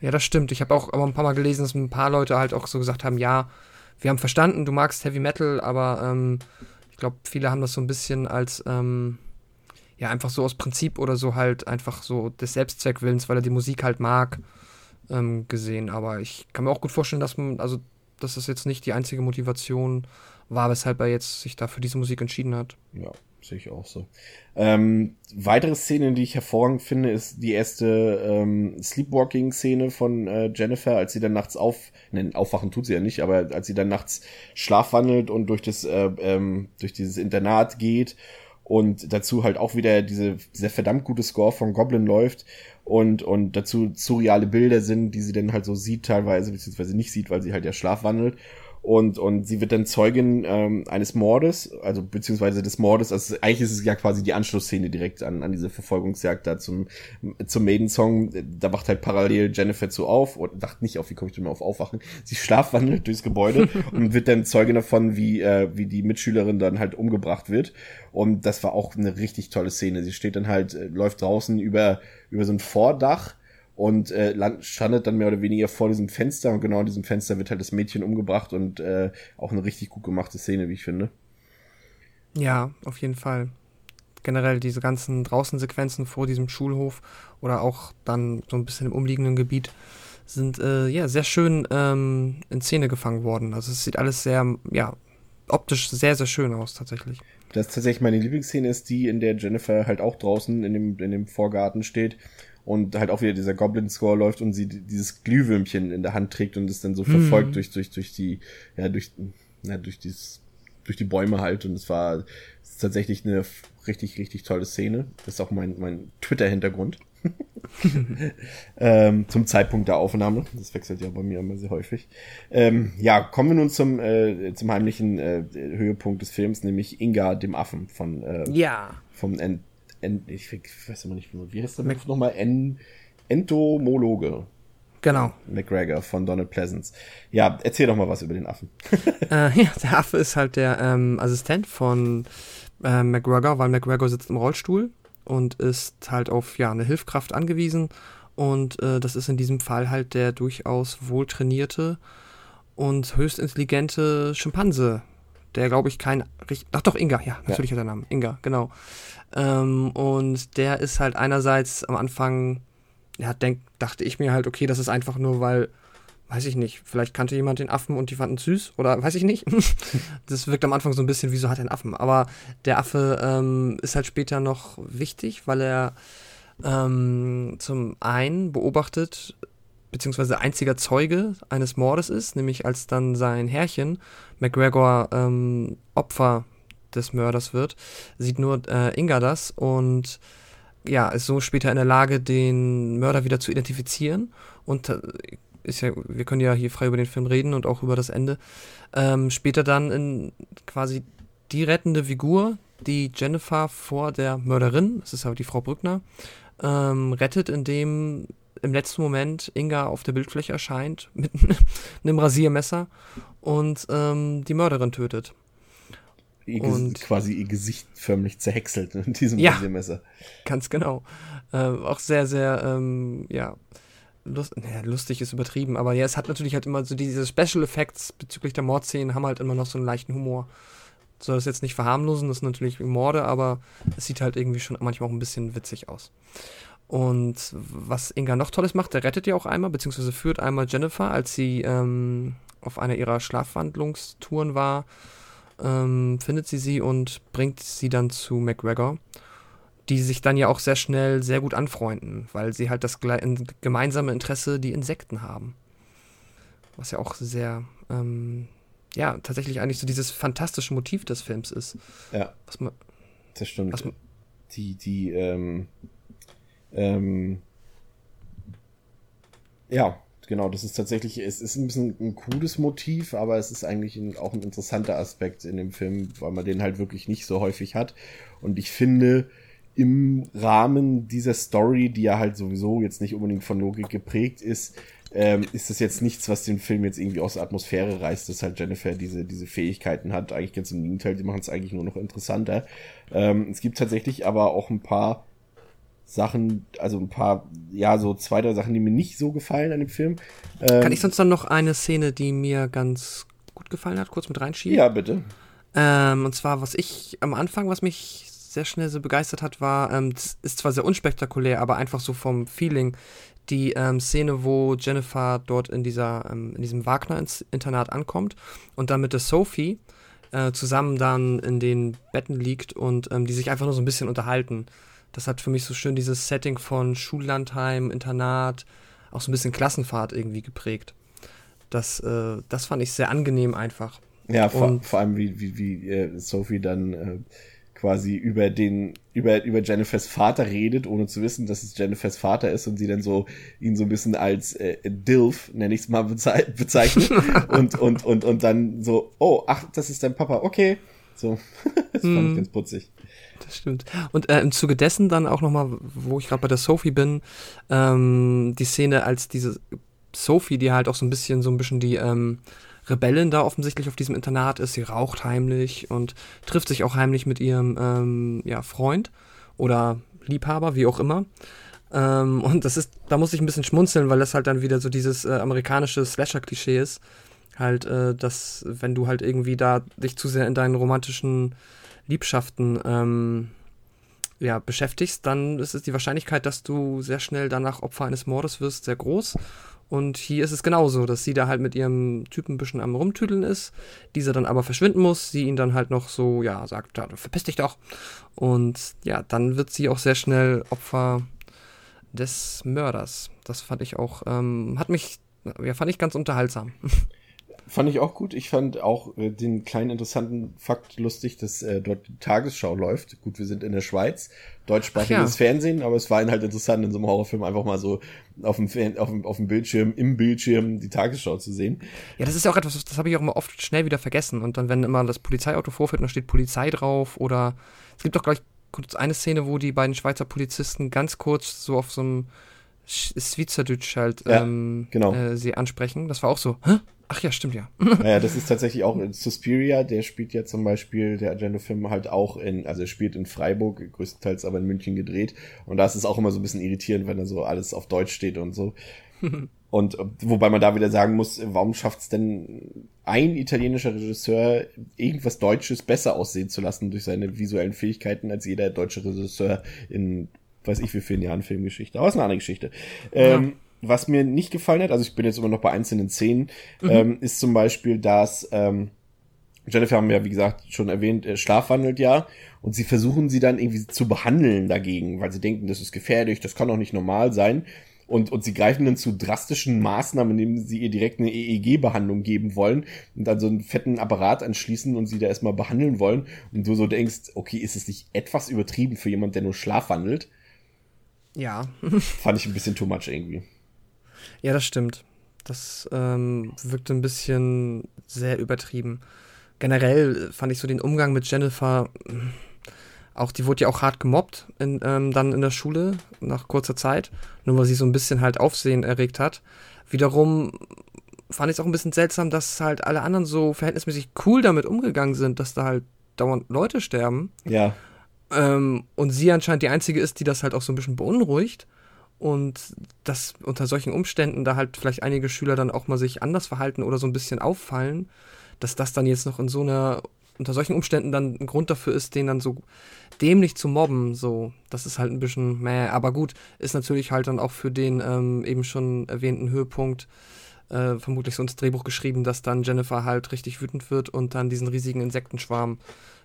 Ja, das stimmt. Ich habe auch aber ein paar Mal gelesen, dass ein paar Leute halt auch so gesagt haben, ja, wir haben verstanden, du magst Heavy Metal, aber ähm, ich glaube, viele haben das so ein bisschen als ähm, ja einfach so aus Prinzip oder so halt einfach so des Selbstzweckwillens, weil er die Musik halt mag, ähm, gesehen. Aber ich kann mir auch gut vorstellen, dass man, also dass das jetzt nicht die einzige Motivation war, weshalb er jetzt sich da für diese Musik entschieden hat. Ja, sehe ich auch so. Ähm, weitere Szene, die ich hervorragend finde, ist die erste ähm, Sleepwalking-Szene von äh, Jennifer, als sie dann nachts auf, ne, aufwachen tut sie ja nicht, aber als sie dann nachts schlafwandelt und durch das, äh, ähm, durch dieses Internat geht und dazu halt auch wieder diese, dieser verdammt gute Score von Goblin läuft. Und, und dazu surreale Bilder sind, die sie dann halt so sieht teilweise, beziehungsweise nicht sieht, weil sie halt ja schlafwandelt und, und sie wird dann Zeugin ähm, eines Mordes, also beziehungsweise des Mordes, also eigentlich ist es ja quasi die Anschlussszene direkt an, an diese Verfolgungsjagd da zum, zum Maiden-Song. Da wacht halt parallel Jennifer zu auf, oder wacht nicht auf, wie komme ich denn mal auf Aufwachen? Sie schlafwandelt durchs Gebäude [laughs] und wird dann Zeugin davon, wie, äh, wie die Mitschülerin dann halt umgebracht wird. Und das war auch eine richtig tolle Szene. Sie steht dann halt, äh, läuft draußen über, über so ein Vordach und äh, land, strandet dann mehr oder weniger vor diesem Fenster und genau in diesem Fenster wird halt das Mädchen umgebracht und äh, auch eine richtig gut gemachte Szene, wie ich finde. Ja, auf jeden Fall. Generell diese ganzen Draußensequenzen vor diesem Schulhof oder auch dann so ein bisschen im umliegenden Gebiet sind äh, ja sehr schön ähm, in Szene gefangen worden. Also es sieht alles sehr, ja, optisch sehr, sehr schön aus tatsächlich. Das ist tatsächlich meine Lieblingsszene ist die, in der Jennifer halt auch draußen in dem, in dem Vorgarten steht und halt auch wieder dieser Goblin-Score läuft und sie dieses Glühwürmchen in der Hand trägt und es dann so verfolgt hm. durch, durch, durch die, ja, durch, ja, durch dieses, durch die Bäume halt und es war tatsächlich eine richtig, richtig tolle Szene. Das ist auch mein, mein Twitter-Hintergrund. [laughs] ähm, zum Zeitpunkt der Aufnahme. Das wechselt ja bei mir immer sehr häufig. Ähm, ja, kommen wir nun zum, äh, zum heimlichen äh, Höhepunkt des Films, nämlich Inga, dem Affen von äh, ja. vom en, ich weiß immer nicht, wie heißt der Mac nochmal? En, Entomologe. Genau. McGregor von Donald Pleasance. Ja, erzähl doch mal was über den Affen. [laughs] äh, ja, der Affe ist halt der ähm, Assistent von äh, McGregor, weil McGregor sitzt im Rollstuhl und ist halt auf ja eine Hilfkraft angewiesen und äh, das ist in diesem Fall halt der durchaus wohltrainierte und höchst intelligente Schimpanse, der glaube ich kein ach doch Inga, ja natürlich ja. hat er Namen Inga genau ähm, und der ist halt einerseits am Anfang ja denk, dachte ich mir halt okay das ist einfach nur weil weiß ich nicht, vielleicht kannte jemand den Affen und die fanden süß oder weiß ich nicht. [laughs] das wirkt am Anfang so ein bisschen, wieso hat er einen Affen? Aber der Affe ähm, ist halt später noch wichtig, weil er ähm, zum einen beobachtet, beziehungsweise einziger Zeuge eines Mordes ist, nämlich als dann sein Herrchen, McGregor, ähm, Opfer des Mörders wird, sieht nur äh, Inga das und ja, ist so später in der Lage, den Mörder wieder zu identifizieren und äh, ist ja, wir können ja hier frei über den Film reden und auch über das Ende. Ähm, später dann in quasi die rettende Figur, die Jennifer vor der Mörderin, das ist aber die Frau Brückner, ähm, rettet, indem im letzten Moment Inga auf der Bildfläche erscheint [laughs] mit einem Rasiermesser und ähm, die Mörderin tötet. Ihr und quasi ihr Gesicht förmlich zerhäckselt mit diesem ja, Rasiermesser. Ganz genau. Äh, auch sehr, sehr, ähm, ja, lust, naja, lustig ist übertrieben, aber ja, es hat natürlich halt immer so diese Special Effects bezüglich der Mordszenen haben halt immer noch so einen leichten Humor. Soll das jetzt nicht verharmlosen, das ist natürlich Morde, aber es sieht halt irgendwie schon manchmal auch ein bisschen witzig aus. Und was Inga noch Tolles macht, der rettet ja auch einmal, beziehungsweise führt einmal Jennifer, als sie ähm, auf einer ihrer Schlafwandlungstouren war, ähm, findet sie sie und bringt sie dann zu McGregor die sich dann ja auch sehr schnell sehr gut anfreunden, weil sie halt das gemeinsame Interesse, die Insekten haben. Was ja auch sehr, ähm, ja, tatsächlich eigentlich so dieses fantastische Motiv des Films ist. Ja. Was man, das stimmt. Was man, die, die, ähm, ähm, ja, genau, das ist tatsächlich, es ist ein bisschen ein cooles Motiv, aber es ist eigentlich ein, auch ein interessanter Aspekt in dem Film, weil man den halt wirklich nicht so häufig hat. Und ich finde, im Rahmen dieser Story, die ja halt sowieso jetzt nicht unbedingt von Logik geprägt ist, ähm, ist das jetzt nichts, was den Film jetzt irgendwie aus der Atmosphäre reißt, dass halt Jennifer diese, diese Fähigkeiten hat. Eigentlich ganz im Gegenteil, die machen es eigentlich nur noch interessanter. Ähm, es gibt tatsächlich aber auch ein paar Sachen, also ein paar, ja, so zwei, drei Sachen, die mir nicht so gefallen an dem Film. Ähm, Kann ich sonst dann noch eine Szene, die mir ganz gut gefallen hat, kurz mit reinschieben? Ja, bitte. Ähm, und zwar, was ich am Anfang, was mich sehr schnell so begeistert hat, war, ähm, ist zwar sehr unspektakulär, aber einfach so vom Feeling, die ähm, Szene, wo Jennifer dort in dieser, ähm, in diesem Wagner-Internat ankommt und dann mit der Sophie äh, zusammen dann in den Betten liegt und ähm, die sich einfach nur so ein bisschen unterhalten. Das hat für mich so schön dieses Setting von Schullandheim, Internat, auch so ein bisschen Klassenfahrt irgendwie geprägt. Das, äh, das fand ich sehr angenehm einfach. Ja, vor, vor allem wie, wie, wie äh, Sophie dann äh, quasi über den, über, über Jennifers Vater redet, ohne zu wissen, dass es Jennifers Vater ist und sie dann so, ihn so ein bisschen als äh, Dilf, nenne ich es mal, bezei bezeichnet [laughs] und, und, und, und dann so, oh, ach, das ist dein Papa, okay. So, [laughs] das fand ich hm. ganz putzig. Das stimmt. Und äh, im Zuge dessen dann auch nochmal, wo ich gerade bei der Sophie bin, ähm, die Szene, als diese Sophie, die halt auch so ein bisschen, so ein bisschen die, ähm, Rebellin da offensichtlich auf diesem Internat ist. Sie raucht heimlich und trifft sich auch heimlich mit ihrem ähm, ja, Freund oder Liebhaber, wie auch immer. Ähm, und das ist, da muss ich ein bisschen schmunzeln, weil das halt dann wieder so dieses äh, amerikanische Slasher-Klischee ist. Halt, äh, dass, wenn du halt irgendwie da dich zu sehr in deinen romantischen Liebschaften ähm, ja, beschäftigst, dann ist es die Wahrscheinlichkeit, dass du sehr schnell danach Opfer eines Mordes wirst, sehr groß. Und hier ist es genauso, dass sie da halt mit ihrem Typen ein bisschen am Rumtüdeln ist, dieser dann aber verschwinden muss, sie ihn dann halt noch so, ja, sagt, ja, verpiss dich doch. Und ja, dann wird sie auch sehr schnell Opfer des Mörders. Das fand ich auch, ähm, hat mich, ja, fand ich ganz unterhaltsam. [laughs] Fand ich auch gut. Ich fand auch äh, den kleinen interessanten Fakt lustig, dass äh, dort die Tagesschau läuft. Gut, wir sind in der Schweiz, deutschsprachiges ja. Fernsehen, aber es war ihnen halt interessant, in so einem Horrorfilm einfach mal so auf dem, auf dem, auf dem Bildschirm, im Bildschirm die Tagesschau zu sehen. Ja, das ist ja auch etwas, das habe ich auch immer oft schnell wieder vergessen. Und dann, wenn immer das Polizeiauto vorfährt, dann steht Polizei drauf oder es gibt doch gleich kurz eine Szene, wo die beiden Schweizer Polizisten ganz kurz so auf so einem Schweizerdeutsch halt ja, ähm, genau. äh, sie ansprechen. Das war auch so, hä? Ach ja, stimmt ja. [laughs] Naja, das ist tatsächlich auch in Suspiria, der spielt ja zum Beispiel, der Agenda-Film halt auch in, also er spielt in Freiburg, größtenteils aber in München gedreht. Und da ist es auch immer so ein bisschen irritierend, wenn da so alles auf Deutsch steht und so. [laughs] und wobei man da wieder sagen muss, warum schafft es denn ein italienischer Regisseur, irgendwas Deutsches besser aussehen zu lassen durch seine visuellen Fähigkeiten als jeder deutsche Regisseur in weiß ich wie vielen Jahren Filmgeschichte. Aber ist eine andere Geschichte. Ja. Ähm, was mir nicht gefallen hat, also ich bin jetzt immer noch bei einzelnen Szenen, mhm. ähm, ist zum Beispiel, dass ähm, Jennifer haben wir ja, wie gesagt, schon erwähnt, äh, schlafwandelt ja. Und sie versuchen sie dann irgendwie zu behandeln dagegen, weil sie denken, das ist gefährlich, das kann doch nicht normal sein. Und, und sie greifen dann zu drastischen Maßnahmen, indem sie ihr direkt eine EEG-Behandlung geben wollen und dann so einen fetten Apparat anschließen und sie da erstmal behandeln wollen. Und du so denkst, okay, ist es nicht etwas übertrieben für jemand, der nur schlafwandelt? Ja. [laughs] Fand ich ein bisschen too much irgendwie. Ja, das stimmt. Das ähm, wirkte ein bisschen sehr übertrieben. Generell fand ich so den Umgang mit Jennifer, auch die wurde ja auch hart gemobbt in, ähm, dann in der Schule nach kurzer Zeit, nur weil sie so ein bisschen halt Aufsehen erregt hat. Wiederum fand ich es auch ein bisschen seltsam, dass halt alle anderen so verhältnismäßig cool damit umgegangen sind, dass da halt dauernd Leute sterben. Ja. Ähm, und sie anscheinend die Einzige ist, die das halt auch so ein bisschen beunruhigt. Und dass unter solchen Umständen da halt vielleicht einige Schüler dann auch mal sich anders verhalten oder so ein bisschen auffallen, dass das dann jetzt noch in so einer, unter solchen Umständen dann ein Grund dafür ist, den dann so dämlich zu mobben, so, das ist halt ein bisschen, meh, aber gut, ist natürlich halt dann auch für den ähm, eben schon erwähnten Höhepunkt äh, vermutlich so ins Drehbuch geschrieben, dass dann Jennifer halt richtig wütend wird und dann diesen riesigen Insektenschwarm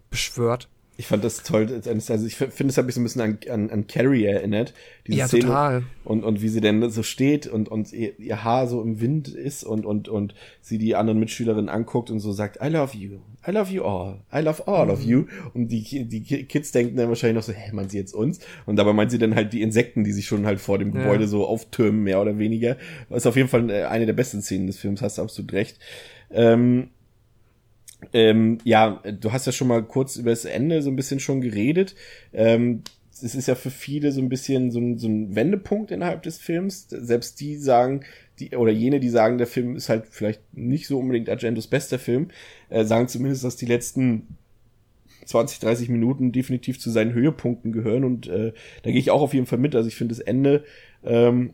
beschwört. Ich fand das toll. Also ich finde, es hat mich so ein bisschen an, an, an Carrie erinnert. Diese ja, Szene. total. Und, und wie sie denn so steht und, und ihr, ihr Haar so im Wind ist und, und, und sie die anderen Mitschülerinnen anguckt und so sagt, I love you. I love you all. I love all mhm. of you. Und die, die Kids denken dann wahrscheinlich noch so, hä, meint sie jetzt uns? Und dabei meint sie dann halt die Insekten, die sich schon halt vor dem Gebäude ja. so auftürmen, mehr oder weniger. Das ist auf jeden Fall äh, eine der besten Szenen des Films, hast du absolut recht. Ähm, ähm, ja, du hast ja schon mal kurz über das Ende so ein bisschen schon geredet. Ähm, es ist ja für viele so ein bisschen so ein, so ein Wendepunkt innerhalb des Films. Selbst die sagen, die, oder jene, die sagen, der Film ist halt vielleicht nicht so unbedingt Argentos bester Film, äh, sagen zumindest, dass die letzten 20, 30 Minuten definitiv zu seinen Höhepunkten gehören und äh, da gehe ich auch auf jeden Fall mit. Also ich finde das Ende ähm,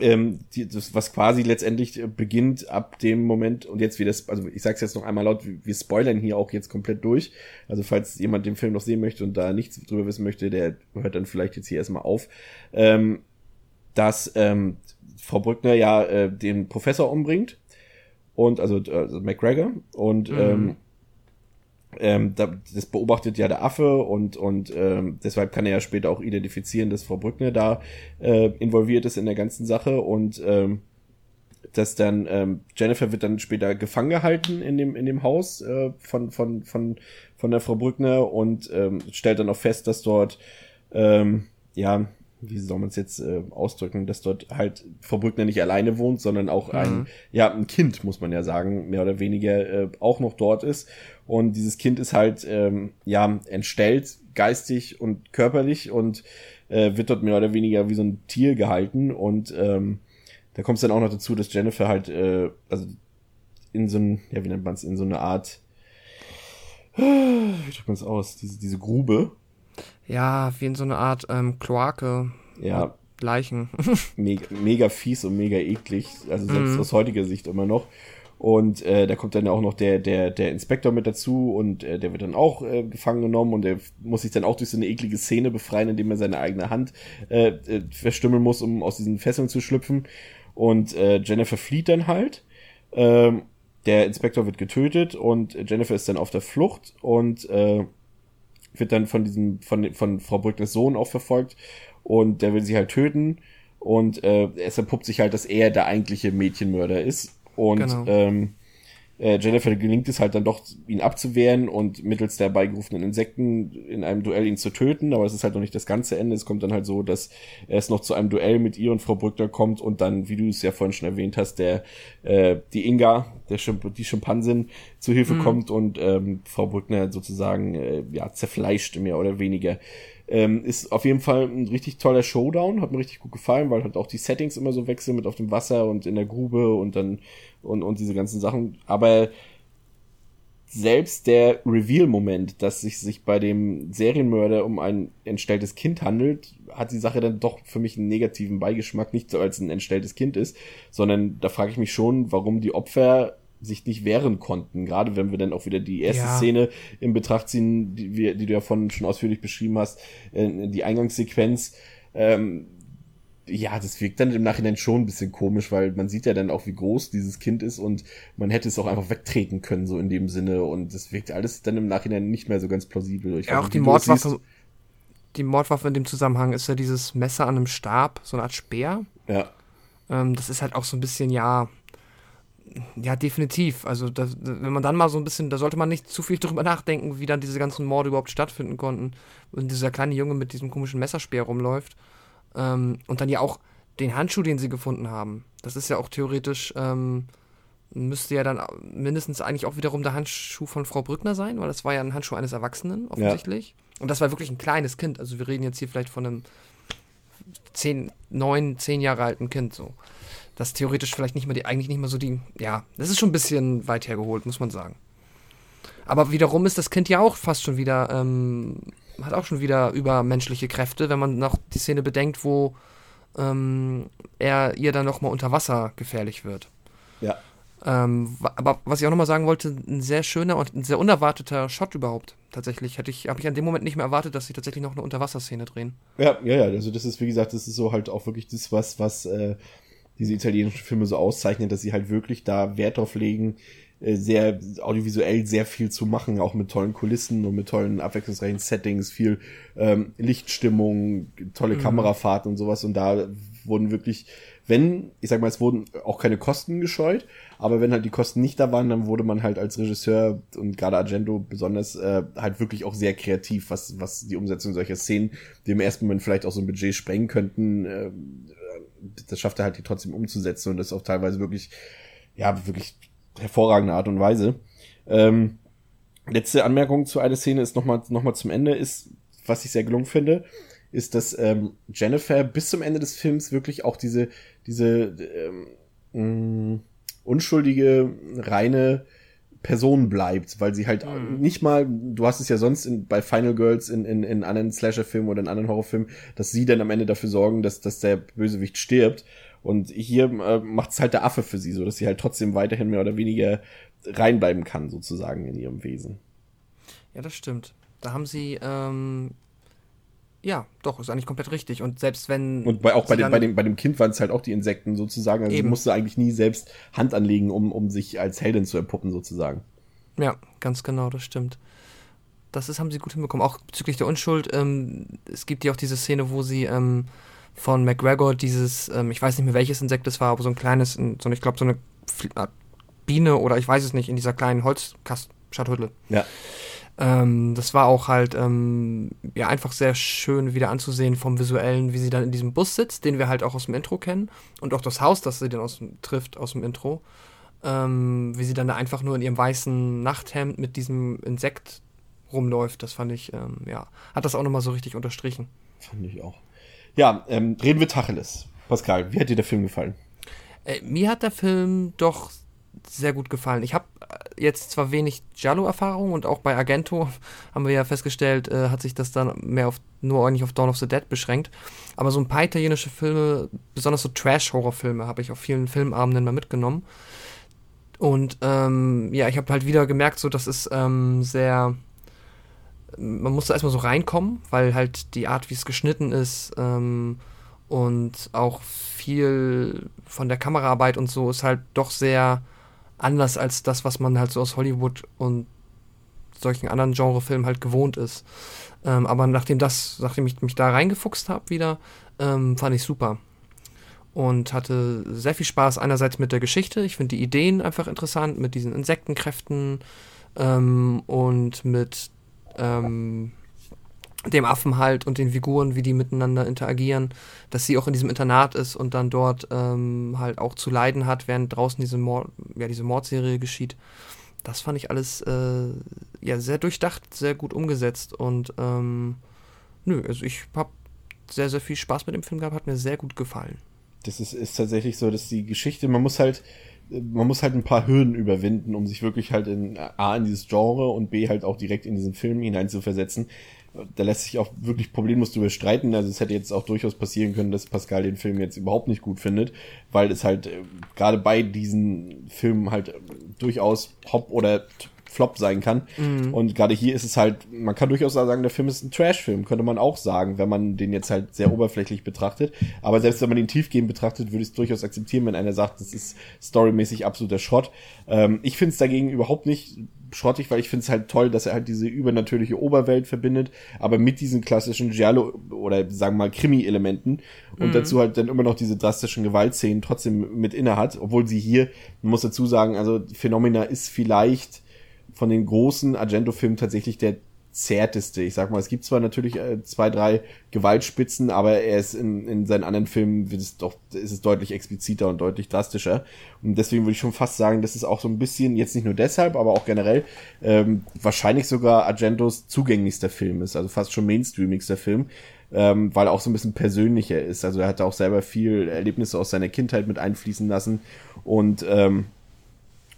ähm, die, das, was quasi letztendlich äh, beginnt ab dem Moment und jetzt wie das, also ich sag's jetzt noch einmal laut, wir spoilern hier auch jetzt komplett durch. Also falls jemand den Film noch sehen möchte und da nichts drüber wissen möchte, der hört dann vielleicht jetzt hier erstmal auf. Ähm, dass ähm, Frau Brückner ja äh, den Professor umbringt und also, also McGregor und mhm. ähm, ähm, da, das beobachtet ja der Affe und, und ähm, deshalb kann er ja später auch identifizieren, dass Frau Brückner da äh, involviert ist in der ganzen Sache und ähm, dass dann ähm, Jennifer wird dann später gefangen gehalten in dem in dem Haus äh, von von von von der Frau Brückner und ähm, stellt dann auch fest, dass dort ähm, ja wie soll man es jetzt äh, ausdrücken, dass dort halt Frau Brückner nicht alleine wohnt, sondern auch mhm. ein, ja, ein Kind, muss man ja sagen, mehr oder weniger äh, auch noch dort ist. Und dieses Kind ist halt, ähm, ja, entstellt, geistig und körperlich und äh, wird dort mehr oder weniger wie so ein Tier gehalten. Und ähm, da kommt es dann auch noch dazu, dass Jennifer halt, äh, also in so ein, ja, wie nennt man es, in so eine Art, wie drückt man es aus, diese, diese Grube, ja, wie in so eine Art ähm, Kloake. Ja. Leichen. [laughs] mega, mega fies und mega eklig. Also selbst mm. aus heutiger Sicht immer noch. Und äh, da kommt dann auch noch der, der, der Inspektor mit dazu und äh, der wird dann auch äh, gefangen genommen und der muss sich dann auch durch so eine eklige Szene befreien, indem er seine eigene Hand äh, äh, verstümmeln muss, um aus diesen Fesseln zu schlüpfen. Und äh, Jennifer flieht dann halt. Ähm, der Inspektor wird getötet und Jennifer ist dann auf der Flucht und äh, wird dann von diesem, von, von Frau Brückners Sohn auch verfolgt und der will sie halt töten und äh, es entpuppt sich halt, dass er der eigentliche Mädchenmörder ist und genau. ähm, äh, Jennifer gelingt es halt dann doch, ihn abzuwehren und mittels der beigerufenen Insekten in einem Duell ihn zu töten, aber es ist halt noch nicht das ganze Ende. Es kommt dann halt so, dass es noch zu einem Duell mit ihr und Frau Brückner kommt und dann, wie du es ja vorhin schon erwähnt hast, der äh, die Inga, der Schimp die Schimpansin, zu Hilfe mhm. kommt und ähm, Frau Brückner sozusagen äh, ja zerfleischt mehr oder weniger. Ähm, ist auf jeden Fall ein richtig toller Showdown, hat mir richtig gut gefallen, weil halt auch die Settings immer so wechseln mit auf dem Wasser und in der Grube und dann und, und diese ganzen Sachen. Aber selbst der Reveal-Moment, dass sich sich bei dem Serienmörder um ein entstelltes Kind handelt, hat die Sache dann doch für mich einen negativen Beigeschmack, nicht so als ein entstelltes Kind ist, sondern da frage ich mich schon, warum die Opfer sich nicht wehren konnten. Gerade wenn wir dann auch wieder die erste ja. Szene in Betracht ziehen, die, wir, die du ja von schon ausführlich beschrieben hast, äh, die Eingangssequenz. Ähm, ja, das wirkt dann im Nachhinein schon ein bisschen komisch, weil man sieht ja dann auch, wie groß dieses Kind ist und man hätte es auch einfach wegtreten können, so in dem Sinne. Und das wirkt alles dann im Nachhinein nicht mehr so ganz plausibel. Ich ja, auch die Mordwaffe, die Mordwaffe in dem Zusammenhang ist ja dieses Messer an einem Stab, so eine Art Speer. Ja. Ähm, das ist halt auch so ein bisschen, ja, ja, definitiv. Also, das, wenn man dann mal so ein bisschen, da sollte man nicht zu viel [laughs] drüber nachdenken, wie dann diese ganzen Morde überhaupt stattfinden konnten. Und dieser kleine Junge mit diesem komischen Messerspeer rumläuft. Ähm, und dann ja auch den Handschuh, den sie gefunden haben. Das ist ja auch theoretisch, ähm, müsste ja dann mindestens eigentlich auch wiederum der Handschuh von Frau Brückner sein, weil das war ja ein Handschuh eines Erwachsenen, offensichtlich. Ja. Und das war wirklich ein kleines Kind. Also, wir reden jetzt hier vielleicht von einem zehn, neun, zehn Jahre alten Kind so das theoretisch vielleicht nicht mehr die, eigentlich nicht mehr so die, ja, das ist schon ein bisschen weit hergeholt, muss man sagen. Aber wiederum ist das Kind ja auch fast schon wieder, ähm, hat auch schon wieder übermenschliche Kräfte, wenn man noch die Szene bedenkt, wo ähm, er ihr dann nochmal unter Wasser gefährlich wird. Ja. Ähm, aber was ich auch nochmal sagen wollte, ein sehr schöner und ein sehr unerwarteter Shot überhaupt. Tatsächlich hätte ich, habe ich an dem Moment nicht mehr erwartet, dass sie tatsächlich noch eine Unterwasserszene drehen. Ja, ja, ja. Also das ist wie gesagt, das ist so halt auch wirklich das was, was äh, diese italienischen Filme so auszeichnen, dass sie halt wirklich da Wert drauf legen, äh, sehr audiovisuell sehr viel zu machen, auch mit tollen Kulissen und mit tollen abwechslungsreichen Settings, viel ähm, Lichtstimmung, tolle mhm. Kamerafahrten und sowas. Und da wurden wirklich, wenn, ich sag mal, es wurden auch keine Kosten gescheut, aber wenn halt die Kosten nicht da waren, dann wurde man halt als Regisseur und gerade Argento besonders äh, halt wirklich auch sehr kreativ, was, was die Umsetzung solcher Szenen, die im ersten Moment vielleicht auch so ein Budget sprengen könnten, äh, das schafft er halt die trotzdem umzusetzen und das auch teilweise wirklich, ja, wirklich hervorragende Art und Weise. Ähm, letzte Anmerkung zu einer Szene ist nochmal noch mal zum Ende, ist, was ich sehr gelungen finde, ist, dass ähm, Jennifer bis zum Ende des Films wirklich auch diese, diese ähm, mh, unschuldige, reine Person bleibt, weil sie halt mhm. nicht mal, du hast es ja sonst in, bei Final Girls in, in, in anderen Slasher-Filmen oder in anderen Horrorfilmen, dass sie dann am Ende dafür sorgen, dass, dass der Bösewicht stirbt. Und hier äh, macht es halt der Affe für sie, so dass sie halt trotzdem weiterhin mehr oder weniger reinbleiben kann, sozusagen in ihrem Wesen. Ja, das stimmt. Da haben sie ähm, ja, doch, ist eigentlich komplett richtig. Und selbst wenn. Und bei, auch bei dem, bei, dem, bei dem Kind waren es halt auch die Insekten sozusagen. Also eben. sie musste eigentlich nie selbst Hand anlegen, um, um sich als Heldin zu erpuppen, sozusagen. Ja, ganz genau, das stimmt. Das ist, haben sie gut hinbekommen. Auch bezüglich der Unschuld, ähm, es gibt ja auch diese Szene, wo sie ähm, von McGregor dieses, ähm, ich weiß nicht mehr welches Insekt es war, aber so ein kleines, so ich glaube so eine Biene oder ich weiß es nicht, in dieser kleinen Holzschatulle. Ja ähm, das war auch halt ähm, ja einfach sehr schön wieder anzusehen vom visuellen, wie sie dann in diesem Bus sitzt, den wir halt auch aus dem Intro kennen und auch das Haus, das sie dann aus, trifft aus dem Intro, ähm, wie sie dann da einfach nur in ihrem weißen Nachthemd mit diesem Insekt rumläuft. Das fand ich ähm, ja hat das auch nochmal so richtig unterstrichen. Fand ich auch. Ja, ähm, reden wir Tacheles. Pascal, wie hat dir der Film gefallen? Äh, mir hat der Film doch sehr gut gefallen. Ich habe äh, jetzt zwar wenig Giallo-Erfahrung und auch bei Argento [laughs] haben wir ja festgestellt, äh, hat sich das dann mehr auf nur eigentlich auf Dawn of the Dead beschränkt. Aber so ein paar italienische Filme, besonders so Trash-Horror-Filme, habe ich auf vielen Filmabenden mal mitgenommen. Und ähm, ja, ich habe halt wieder gemerkt, so das ist ähm, sehr. Man musste erstmal so reinkommen, weil halt die Art, wie es geschnitten ist, ähm, Und auch viel von der Kameraarbeit und so ist halt doch sehr anders als das, was man halt so aus Hollywood und solchen anderen Genrefilmen halt gewohnt ist. Ähm, aber nachdem das, nachdem ich mich da reingefuchst habe wieder, ähm, fand ich super. Und hatte sehr viel Spaß einerseits mit der Geschichte. Ich finde die Ideen einfach interessant mit diesen Insektenkräften ähm, und mit ähm, dem Affen halt und den Figuren, wie die miteinander interagieren, dass sie auch in diesem Internat ist und dann dort ähm, halt auch zu leiden hat, während draußen diese, Mord, ja, diese Mordserie geschieht. Das fand ich alles äh, ja sehr durchdacht, sehr gut umgesetzt und ähm, nö, also ich habe sehr, sehr viel Spaß mit dem Film gehabt, hat mir sehr gut gefallen. Das ist, ist tatsächlich so, dass die Geschichte, man muss halt, man muss halt ein paar Hürden überwinden, um sich wirklich halt in A in dieses Genre und B halt auch direkt in diesen Film hineinzuversetzen da lässt sich auch wirklich problemlos drüber streiten. Also es hätte jetzt auch durchaus passieren können, dass Pascal den Film jetzt überhaupt nicht gut findet, weil es halt äh, gerade bei diesen Filmen halt äh, durchaus Hop oder Flop sein kann. Mhm. Und gerade hier ist es halt, man kann durchaus sagen, der Film ist ein Trash-Film, könnte man auch sagen, wenn man den jetzt halt sehr oberflächlich betrachtet. Aber selbst wenn man ihn tiefgehend betrachtet, würde ich es durchaus akzeptieren, wenn einer sagt, das ist storymäßig absoluter Schrott. Ähm, ich finde es dagegen überhaupt nicht schrottig, weil ich finde es halt toll, dass er halt diese übernatürliche Oberwelt verbindet, aber mit diesen klassischen Giallo oder sagen wir mal Krimi-Elementen und mhm. dazu halt dann immer noch diese drastischen Gewaltszenen trotzdem mit inne hat, obwohl sie hier, man muss dazu sagen, also Phenomena ist vielleicht von den großen Argento-Filmen tatsächlich der zärteste. Ich sag mal, es gibt zwar natürlich äh, zwei, drei Gewaltspitzen, aber er ist in, in seinen anderen Filmen wird es doch, ist es deutlich expliziter und deutlich drastischer. Und deswegen würde ich schon fast sagen, das ist auch so ein bisschen, jetzt nicht nur deshalb, aber auch generell, ähm, wahrscheinlich sogar Argentos zugänglichster Film ist, also fast schon mainstreamigster Film. Ähm, weil er auch so ein bisschen persönlicher ist. Also er hat auch selber viel Erlebnisse aus seiner Kindheit mit einfließen lassen und ähm,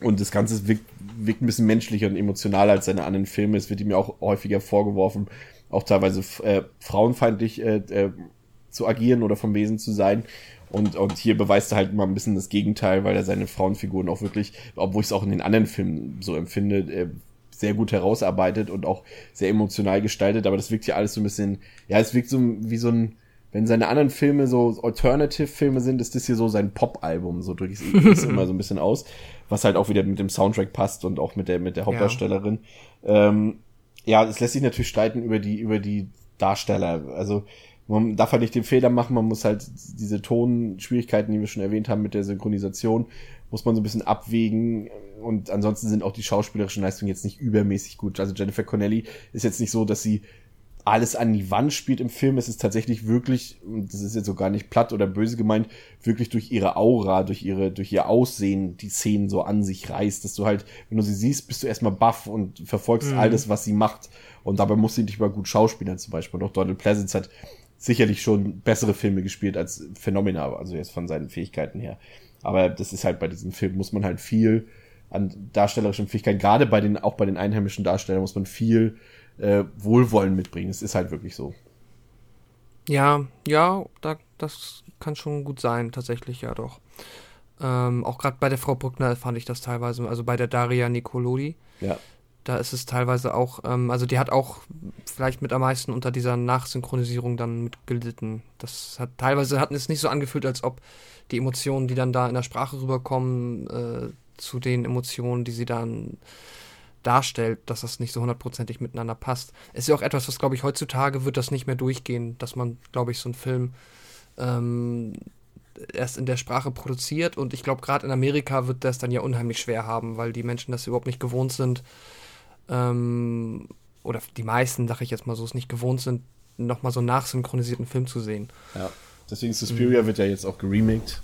und das Ganze wirkt, wirkt ein bisschen menschlicher und emotionaler als seine anderen Filme. Es wird ihm ja auch häufiger vorgeworfen, auch teilweise äh, frauenfeindlich äh, äh, zu agieren oder vom Wesen zu sein. Und, und hier beweist er halt mal ein bisschen das Gegenteil, weil er seine Frauenfiguren auch wirklich, obwohl ich es auch in den anderen Filmen so empfinde, äh, sehr gut herausarbeitet und auch sehr emotional gestaltet. Aber das wirkt hier alles so ein bisschen, ja, es wirkt so wie so ein, wenn seine anderen Filme so Alternative-Filme sind, ist das hier so sein Pop-Album, so drücke ich es [laughs] immer so ein bisschen aus was halt auch wieder mit dem Soundtrack passt und auch mit der mit der Hauptdarstellerin. Ja, ähm, ja es lässt sich natürlich streiten über die über die Darsteller. Also man darf halt nicht den Fehler machen, man muss halt diese Tonschwierigkeiten, die wir schon erwähnt haben mit der Synchronisation, muss man so ein bisschen abwägen und ansonsten sind auch die schauspielerischen Leistungen jetzt nicht übermäßig gut. Also Jennifer Connelly ist jetzt nicht so, dass sie alles an die Wand spielt im Film. Es ist tatsächlich wirklich, und das ist jetzt so gar nicht platt oder böse gemeint, wirklich durch ihre Aura, durch ihre, durch ihr Aussehen die Szenen so an sich reißt, dass du halt, wenn du sie siehst, bist du erstmal baff und verfolgst mhm. alles, was sie macht. Und dabei muss sie nicht mal gut schauspielern zum Beispiel. Und auch Donald Pleasance hat sicherlich schon bessere Filme gespielt als Phenomena, also jetzt von seinen Fähigkeiten her. Aber das ist halt bei diesem Film, muss man halt viel an darstellerischen Fähigkeiten, gerade bei den, auch bei den einheimischen Darstellern muss man viel äh, Wohlwollen mitbringen. Es ist halt wirklich so. Ja, ja, da, das kann schon gut sein, tatsächlich, ja doch. Ähm, auch gerade bei der Frau Brückner fand ich das teilweise, also bei der Daria Nicolodi. Ja. Da ist es teilweise auch, ähm, also die hat auch vielleicht mit am meisten unter dieser Nachsynchronisierung dann mitgelitten. Das hat teilweise hat es nicht so angefühlt, als ob die Emotionen, die dann da in der Sprache rüberkommen, äh, zu den Emotionen, die sie dann darstellt, dass das nicht so hundertprozentig miteinander passt. Ist ja auch etwas, was, glaube ich, heutzutage wird das nicht mehr durchgehen, dass man, glaube ich, so einen Film ähm, erst in der Sprache produziert und ich glaube, gerade in Amerika wird das dann ja unheimlich schwer haben, weil die Menschen das überhaupt nicht gewohnt sind, ähm, oder die meisten, sage ich jetzt mal so, es nicht gewohnt sind, nochmal so einen nachsynchronisierten Film zu sehen. Ja, deswegen Suspiria mhm. wird ja jetzt auch geremaked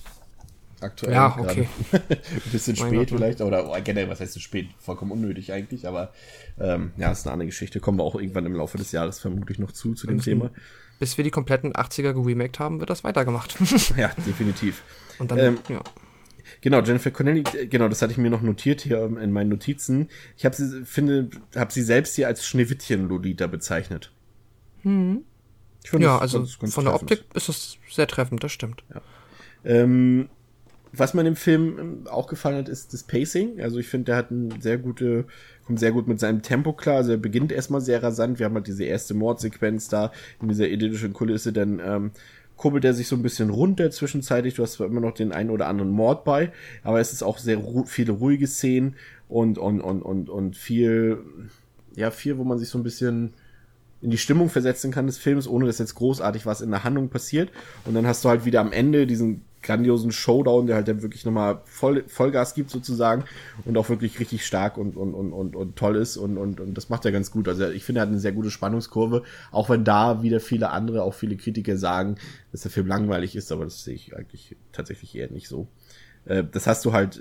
aktuell. Ja, okay. [laughs] Ein bisschen spät Gott, vielleicht, oder oh, generell, was heißt so spät? Vollkommen unnötig eigentlich, aber ähm, ja, ist eine andere Geschichte. Kommen wir auch irgendwann im Laufe des Jahres vermutlich noch zu, zu dem Und Thema. Bis wir die kompletten 80er geremaked haben, wird das weitergemacht. [laughs] ja, definitiv. [laughs] Und dann, ähm, ja. Genau, Jennifer Connelly, genau, das hatte ich mir noch notiert hier in meinen Notizen. Ich habe sie, finde, habe sie selbst hier als Schneewittchen-Lolita bezeichnet. Hm. ja, also von der Optik ist es sehr treffend, das stimmt. Ja. Ähm, was mir im Film ähm, auch gefallen hat, ist das Pacing. Also ich finde, der hat ein sehr gute, kommt sehr gut mit seinem Tempo klar. Also er beginnt erstmal sehr rasant. Wir haben halt diese erste Mordsequenz da in dieser idyllischen Kulisse. Dann ähm, kurbelt er sich so ein bisschen runter zwischenzeitlich. Du hast zwar immer noch den einen oder anderen Mord bei, aber es ist auch sehr ru viele ruhige Szenen und, und, und, und, und viel, ja, viel, wo man sich so ein bisschen in die Stimmung versetzen kann des Films, ohne dass jetzt großartig was in der Handlung passiert. Und dann hast du halt wieder am Ende diesen grandiosen Showdown, der halt dann wirklich nochmal voll, Vollgas gibt sozusagen und auch wirklich richtig stark und, und, und, und, und toll ist und, und, und das macht er ganz gut. Also ich finde, er hat eine sehr gute Spannungskurve, auch wenn da wieder viele andere, auch viele Kritiker sagen, dass der Film langweilig ist, aber das sehe ich eigentlich tatsächlich eher nicht so. Äh, das hast du halt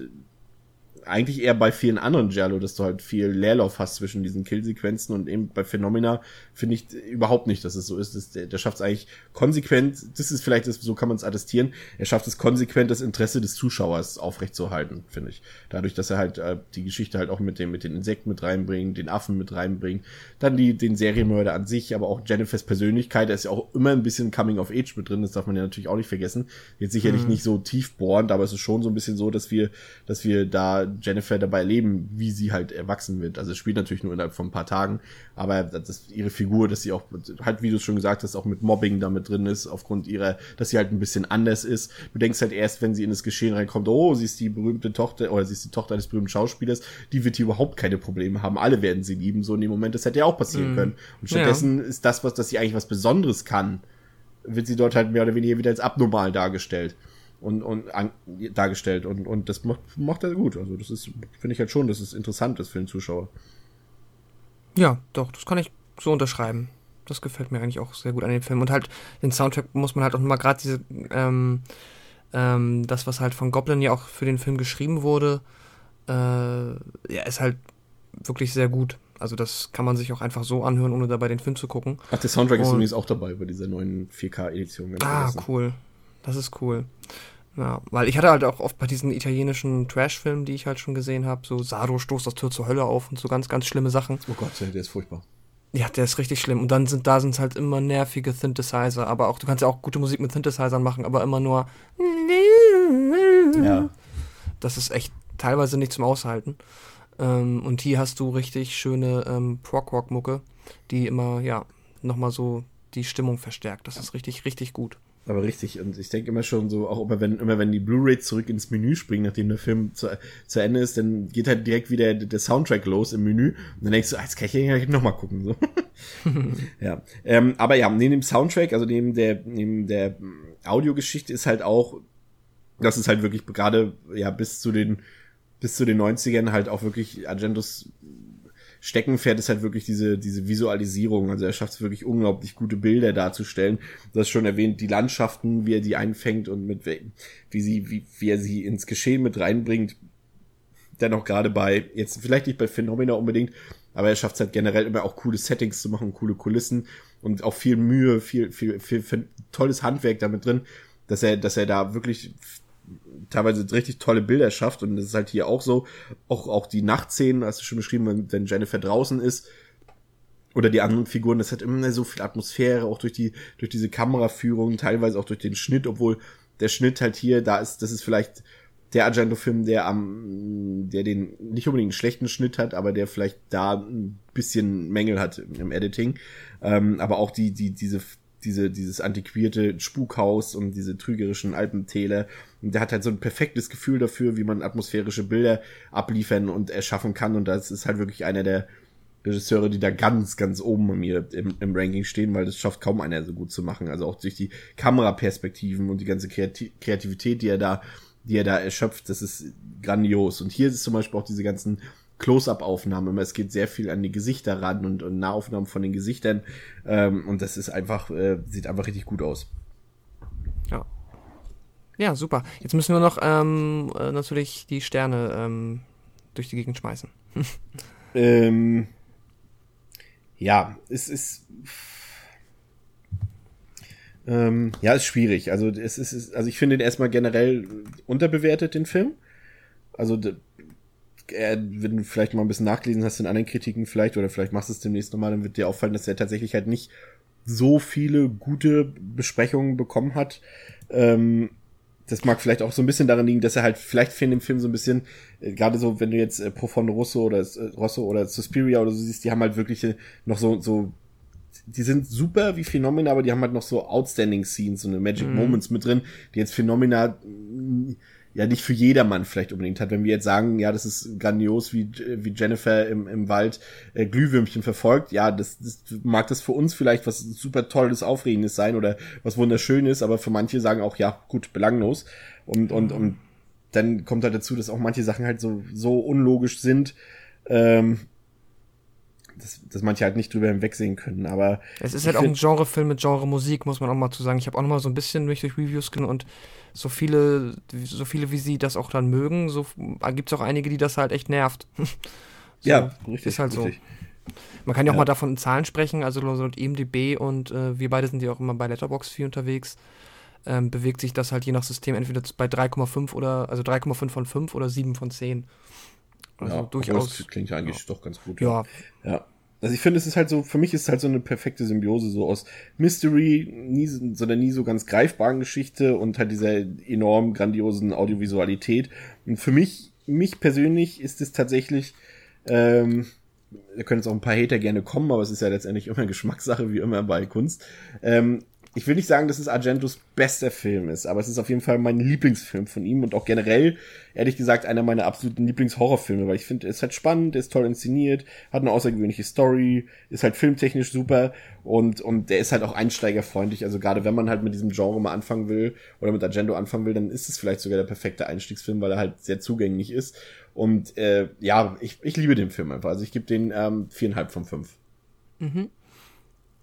eigentlich eher bei vielen anderen Giallo, dass du halt viel Leerlauf hast zwischen diesen Killsequenzen und eben bei Phenomena finde ich überhaupt nicht, dass es so ist. Das, der, der schafft es eigentlich konsequent, das ist vielleicht, das, so kann man es attestieren, er schafft es konsequent, das Interesse des Zuschauers aufrechtzuerhalten, finde ich. Dadurch, dass er halt äh, die Geschichte halt auch mit, dem, mit den Insekten mit reinbringt, den Affen mit reinbringt, dann die, den Serienmörder an sich, aber auch Jennifers Persönlichkeit, da ist ja auch immer ein bisschen Coming of Age mit drin, das darf man ja natürlich auch nicht vergessen. Jetzt sicherlich mhm. nicht so tiefbohrend, aber es ist schon so ein bisschen so, dass wir, dass wir da Jennifer dabei erleben, wie sie halt erwachsen wird. Also es spielt natürlich nur innerhalb von ein paar Tagen, aber das ist ihre Figur, dass sie auch halt, wie du es schon gesagt hast, auch mit Mobbing damit drin ist, aufgrund ihrer, dass sie halt ein bisschen anders ist. Du denkst halt erst, wenn sie in das Geschehen reinkommt, oh, sie ist die berühmte Tochter oder sie ist die Tochter eines berühmten Schauspielers, die wird hier überhaupt keine Probleme haben. Alle werden sie lieben. So in dem Moment, das hätte ja auch passieren mm. können. Und stattdessen ja. ist das, was, dass sie eigentlich was Besonderes kann, wird sie dort halt mehr oder weniger wieder als abnormal dargestellt und, und an, dargestellt und, und das macht, macht er gut. Also das ist, finde ich halt schon, dass es interessant ist für den Zuschauer. Ja, doch, das kann ich so unterschreiben. Das gefällt mir eigentlich auch sehr gut an dem Film. Und halt, den Soundtrack muss man halt auch mal gerade diese, ähm, ähm, das, was halt von Goblin ja auch für den Film geschrieben wurde, äh, ja, ist halt wirklich sehr gut. Also das kann man sich auch einfach so anhören, ohne dabei den Film zu gucken. Ach, der Soundtrack Und, ist übrigens auch dabei bei dieser neuen 4K-Edition. Ah, cool. Das ist cool. Ja, weil ich hatte halt auch oft bei diesen italienischen Trash-Filmen, die ich halt schon gesehen habe, so Sado stoßt das Tür zur Hölle auf und so ganz, ganz schlimme Sachen. Oh Gott, der ist furchtbar. Ja, der ist richtig schlimm. Und dann sind da sind halt immer nervige Synthesizer, aber auch du kannst ja auch gute Musik mit Synthesizern machen, aber immer nur. Ja. Das ist echt teilweise nicht zum Aushalten. Ähm, und hier hast du richtig schöne ähm, Prog-Rock-Mucke, die immer, ja, nochmal so die Stimmung verstärkt. Das ist richtig, richtig gut. Aber richtig, und ich denke immer schon so, auch immer wenn, immer wenn die Blu-rays zurück ins Menü springen, nachdem der Film zu, zu Ende ist, dann geht halt direkt wieder der Soundtrack los im Menü. Und dann denkst du, ah, jetzt kann ich ja noch mal gucken. So. [laughs] ja. Ähm, aber ja, neben dem Soundtrack, also neben der, neben der Audiogeschichte ist halt auch, das ist halt wirklich gerade, ja, bis zu den, bis zu den 90ern halt auch wirklich Argentos Steckenpferd ist halt wirklich diese, diese Visualisierung. Also er schafft es wirklich unglaublich gute Bilder darzustellen. Du hast schon erwähnt, die Landschaften, wie er die einfängt und mit wie sie, wie, wie er sie ins Geschehen mit reinbringt. Dennoch gerade bei, jetzt vielleicht nicht bei Phenomena unbedingt, aber er schafft es halt generell immer auch coole Settings zu machen, coole Kulissen und auch viel Mühe, viel, viel, viel, viel tolles Handwerk damit drin, dass er, dass er da wirklich teilweise richtig tolle Bilder schafft und das ist halt hier auch so. Auch, auch die Nachtszenen, hast du schon beschrieben, wenn Jennifer draußen ist, oder die anderen Figuren, das hat immer so viel Atmosphäre, auch durch die, durch diese Kameraführung, teilweise auch durch den Schnitt, obwohl der Schnitt halt hier, da ist, das ist vielleicht der Argento-Film, der am, der den nicht unbedingt einen schlechten Schnitt hat, aber der vielleicht da ein bisschen Mängel hat im Editing. Ähm, aber auch die, die, diese diese, dieses antiquierte Spukhaus und diese trügerischen Alpentäler. Und der hat halt so ein perfektes Gefühl dafür, wie man atmosphärische Bilder abliefern und erschaffen kann. Und das ist halt wirklich einer der Regisseure, die da ganz, ganz oben bei mir im, im Ranking stehen, weil das schafft kaum einer so gut zu machen. Also auch durch die Kameraperspektiven und die ganze Kreativität, die er da, die er da erschöpft, das ist grandios. Und hier ist zum Beispiel auch diese ganzen Close-up-Aufnahmen. Es geht sehr viel an die Gesichter ran und, und Nahaufnahmen von den Gesichtern. Ähm, und das ist einfach, äh, sieht einfach richtig gut aus. Ja. Ja, super. Jetzt müssen wir noch ähm, äh, natürlich die Sterne ähm, durch die Gegend schmeißen. [laughs] ähm, ja, es ist. Ähm, ja, ist schwierig. Also es ist, also ich finde den erstmal generell unterbewertet, den Film. Also äh, wenn du vielleicht mal ein bisschen nachgelesen hast in anderen Kritiken vielleicht, oder vielleicht machst du es demnächst nochmal, dann wird dir auffallen, dass er tatsächlich halt nicht so viele gute Besprechungen bekommen hat. Ähm, das mag vielleicht auch so ein bisschen daran liegen, dass er halt vielleicht fehlen im Film so ein bisschen, äh, gerade so, wenn du jetzt äh, Profondo Rosso oder äh, Rosso oder Suspiria oder so siehst, die haben halt wirklich äh, noch so, so die sind super wie Phenomena, aber die haben halt noch so outstanding Scenes, so eine Magic Mhm. Moments mit drin, die jetzt Phenomena mm, ja nicht für jedermann vielleicht unbedingt hat. Wenn wir jetzt sagen, ja, das ist grandios, wie, wie Jennifer im, im Wald äh, Glühwürmchen verfolgt, ja, das, das mag das für uns vielleicht was super tolles, aufregendes sein oder was wunderschönes, aber für manche sagen auch, ja, gut, belanglos. Und, und, und dann kommt halt dazu, dass auch manche Sachen halt so, so unlogisch sind, ähm, dass, dass manche halt nicht drüber hinwegsehen können. Aber Es ist halt auch ein Genrefilm mit Genre-Musik, muss man auch mal zu sagen. Ich habe auch noch mal so ein bisschen mich durch Reviews gegangen und so viele, so viele, wie sie das auch dann mögen, so gibt es auch einige, die das halt echt nervt. [laughs] So, ja, richtig. ist halt so. richtig. Man kann ja auch Ja. mal davon in Zahlen sprechen, also so laut IMDb und äh, wir beide sind ja auch immer bei Letterboxd viel unterwegs. Ähm, bewegt sich das halt je nach System entweder bei 3,5 oder also 3,5 von 5 oder 7 von 10. Also ja, durchaus. Das klingt ja eigentlich doch ganz gut. Ja, Ja. Also ich finde, es ist halt so, für mich ist es halt so eine perfekte Symbiose so aus Mystery, nie, so einer nie so ganz greifbaren Geschichte und halt dieser enorm grandiosen Audiovisualität. Und für mich, mich persönlich ist es tatsächlich, ähm, da können jetzt auch ein paar Hater gerne kommen, aber es ist ja letztendlich immer [laughs] Geschmackssache, wie immer bei Kunst. Ähm, ich will nicht sagen, dass es Argentos bester Film ist, aber es ist auf jeden Fall mein Lieblingsfilm von ihm und auch generell, ehrlich gesagt, einer meiner absoluten Lieblingshorrorfilme, weil ich finde, er ist halt spannend, ist toll inszeniert, hat eine außergewöhnliche Story, ist halt filmtechnisch super und, und der ist halt auch einsteigerfreundlich. Also gerade wenn man halt mit diesem Genre mal anfangen will oder mit Argento anfangen will, dann ist es vielleicht sogar der perfekte Einstiegsfilm, weil er halt sehr zugänglich ist. Und äh, ja, ich, ich liebe den Film einfach. Also ich gebe den ähm, viereinhalb von fünf.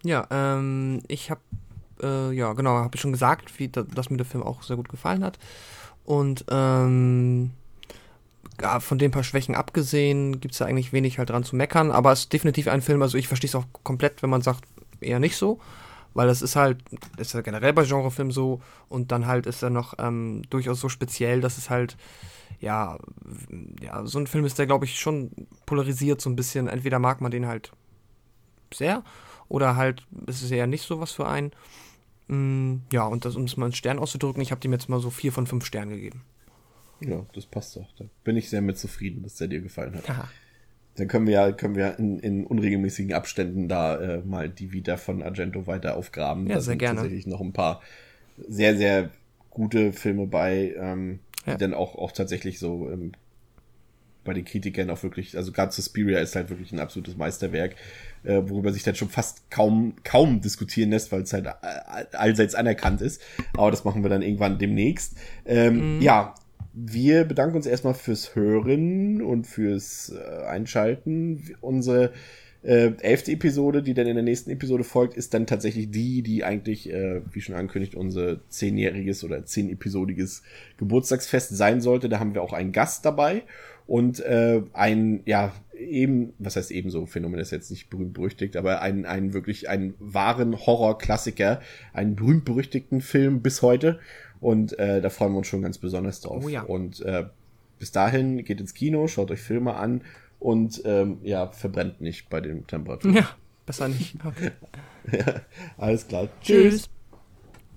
Ja, ähm, ich habe, äh, ja, genau, habe ich schon gesagt, wie, da, dass mir der Film auch sehr gut gefallen hat. Und ähm, ja, von den paar Schwächen abgesehen, gibt's da eigentlich wenig halt dran zu meckern. Aber es ist definitiv ein Film, also ich verstehe es auch komplett, wenn man sagt, eher nicht so. Weil das ist halt, das ist ja generell bei Genrefilmen so. Und dann halt ist er noch ähm, durchaus so speziell, dass es halt, ja, ja, so ein Film ist, der, glaube ich, schon polarisiert so ein bisschen. Entweder mag man den halt sehr oder halt ist es eher nicht so was für einen. Mm, ja, und das, um es mal einen Stern auszudrücken, ich habe dem jetzt mal so vier von fünf Sternen gegeben. Ja, das passt doch. Da bin ich sehr mit zufrieden, dass der dir gefallen hat. Haha. Dann können wir ja, können wir in, in unregelmäßigen Abständen da äh, mal die Vita von Argento weiter aufgraben. Ja, da sehr sind gerne. tatsächlich noch ein paar sehr, sehr gute Filme bei, ähm, Ja. die dann auch, auch tatsächlich so ähm, bei den Kritikern auch wirklich, also gerade Suspiria ist halt wirklich ein absolutes Meisterwerk, äh, worüber sich dann schon fast kaum, kaum diskutieren lässt, weil es halt all- allseits anerkannt ist. Aber das machen wir dann irgendwann demnächst. Ähm, Ja, wir bedanken uns erstmal fürs Hören und fürs äh, Einschalten. Unsere äh, elfte Episode, die dann in der nächsten Episode folgt, ist dann tatsächlich die, die eigentlich, äh, wie schon angekündigt, unser zehnjähriges oder zehn-episodiges Geburtstagsfest sein sollte. Da haben wir auch einen Gast dabei und äh, ein, ja, eben, was heißt ebenso, Phänomen ist jetzt nicht berühmt berüchtigt, aber einen, einen wirklich einen wahren Horror-Klassiker, einen berühmt-berüchtigten Film bis heute. Und äh, da freuen wir uns schon ganz besonders drauf. Oh ja. Und äh, bis dahin geht ins Kino, schaut euch Filme an und ähm, ja, verbrennt nicht bei den Temperaturen. Ja, besser nicht. Okay. [laughs] Alles klar. Tschüss. Tschüss.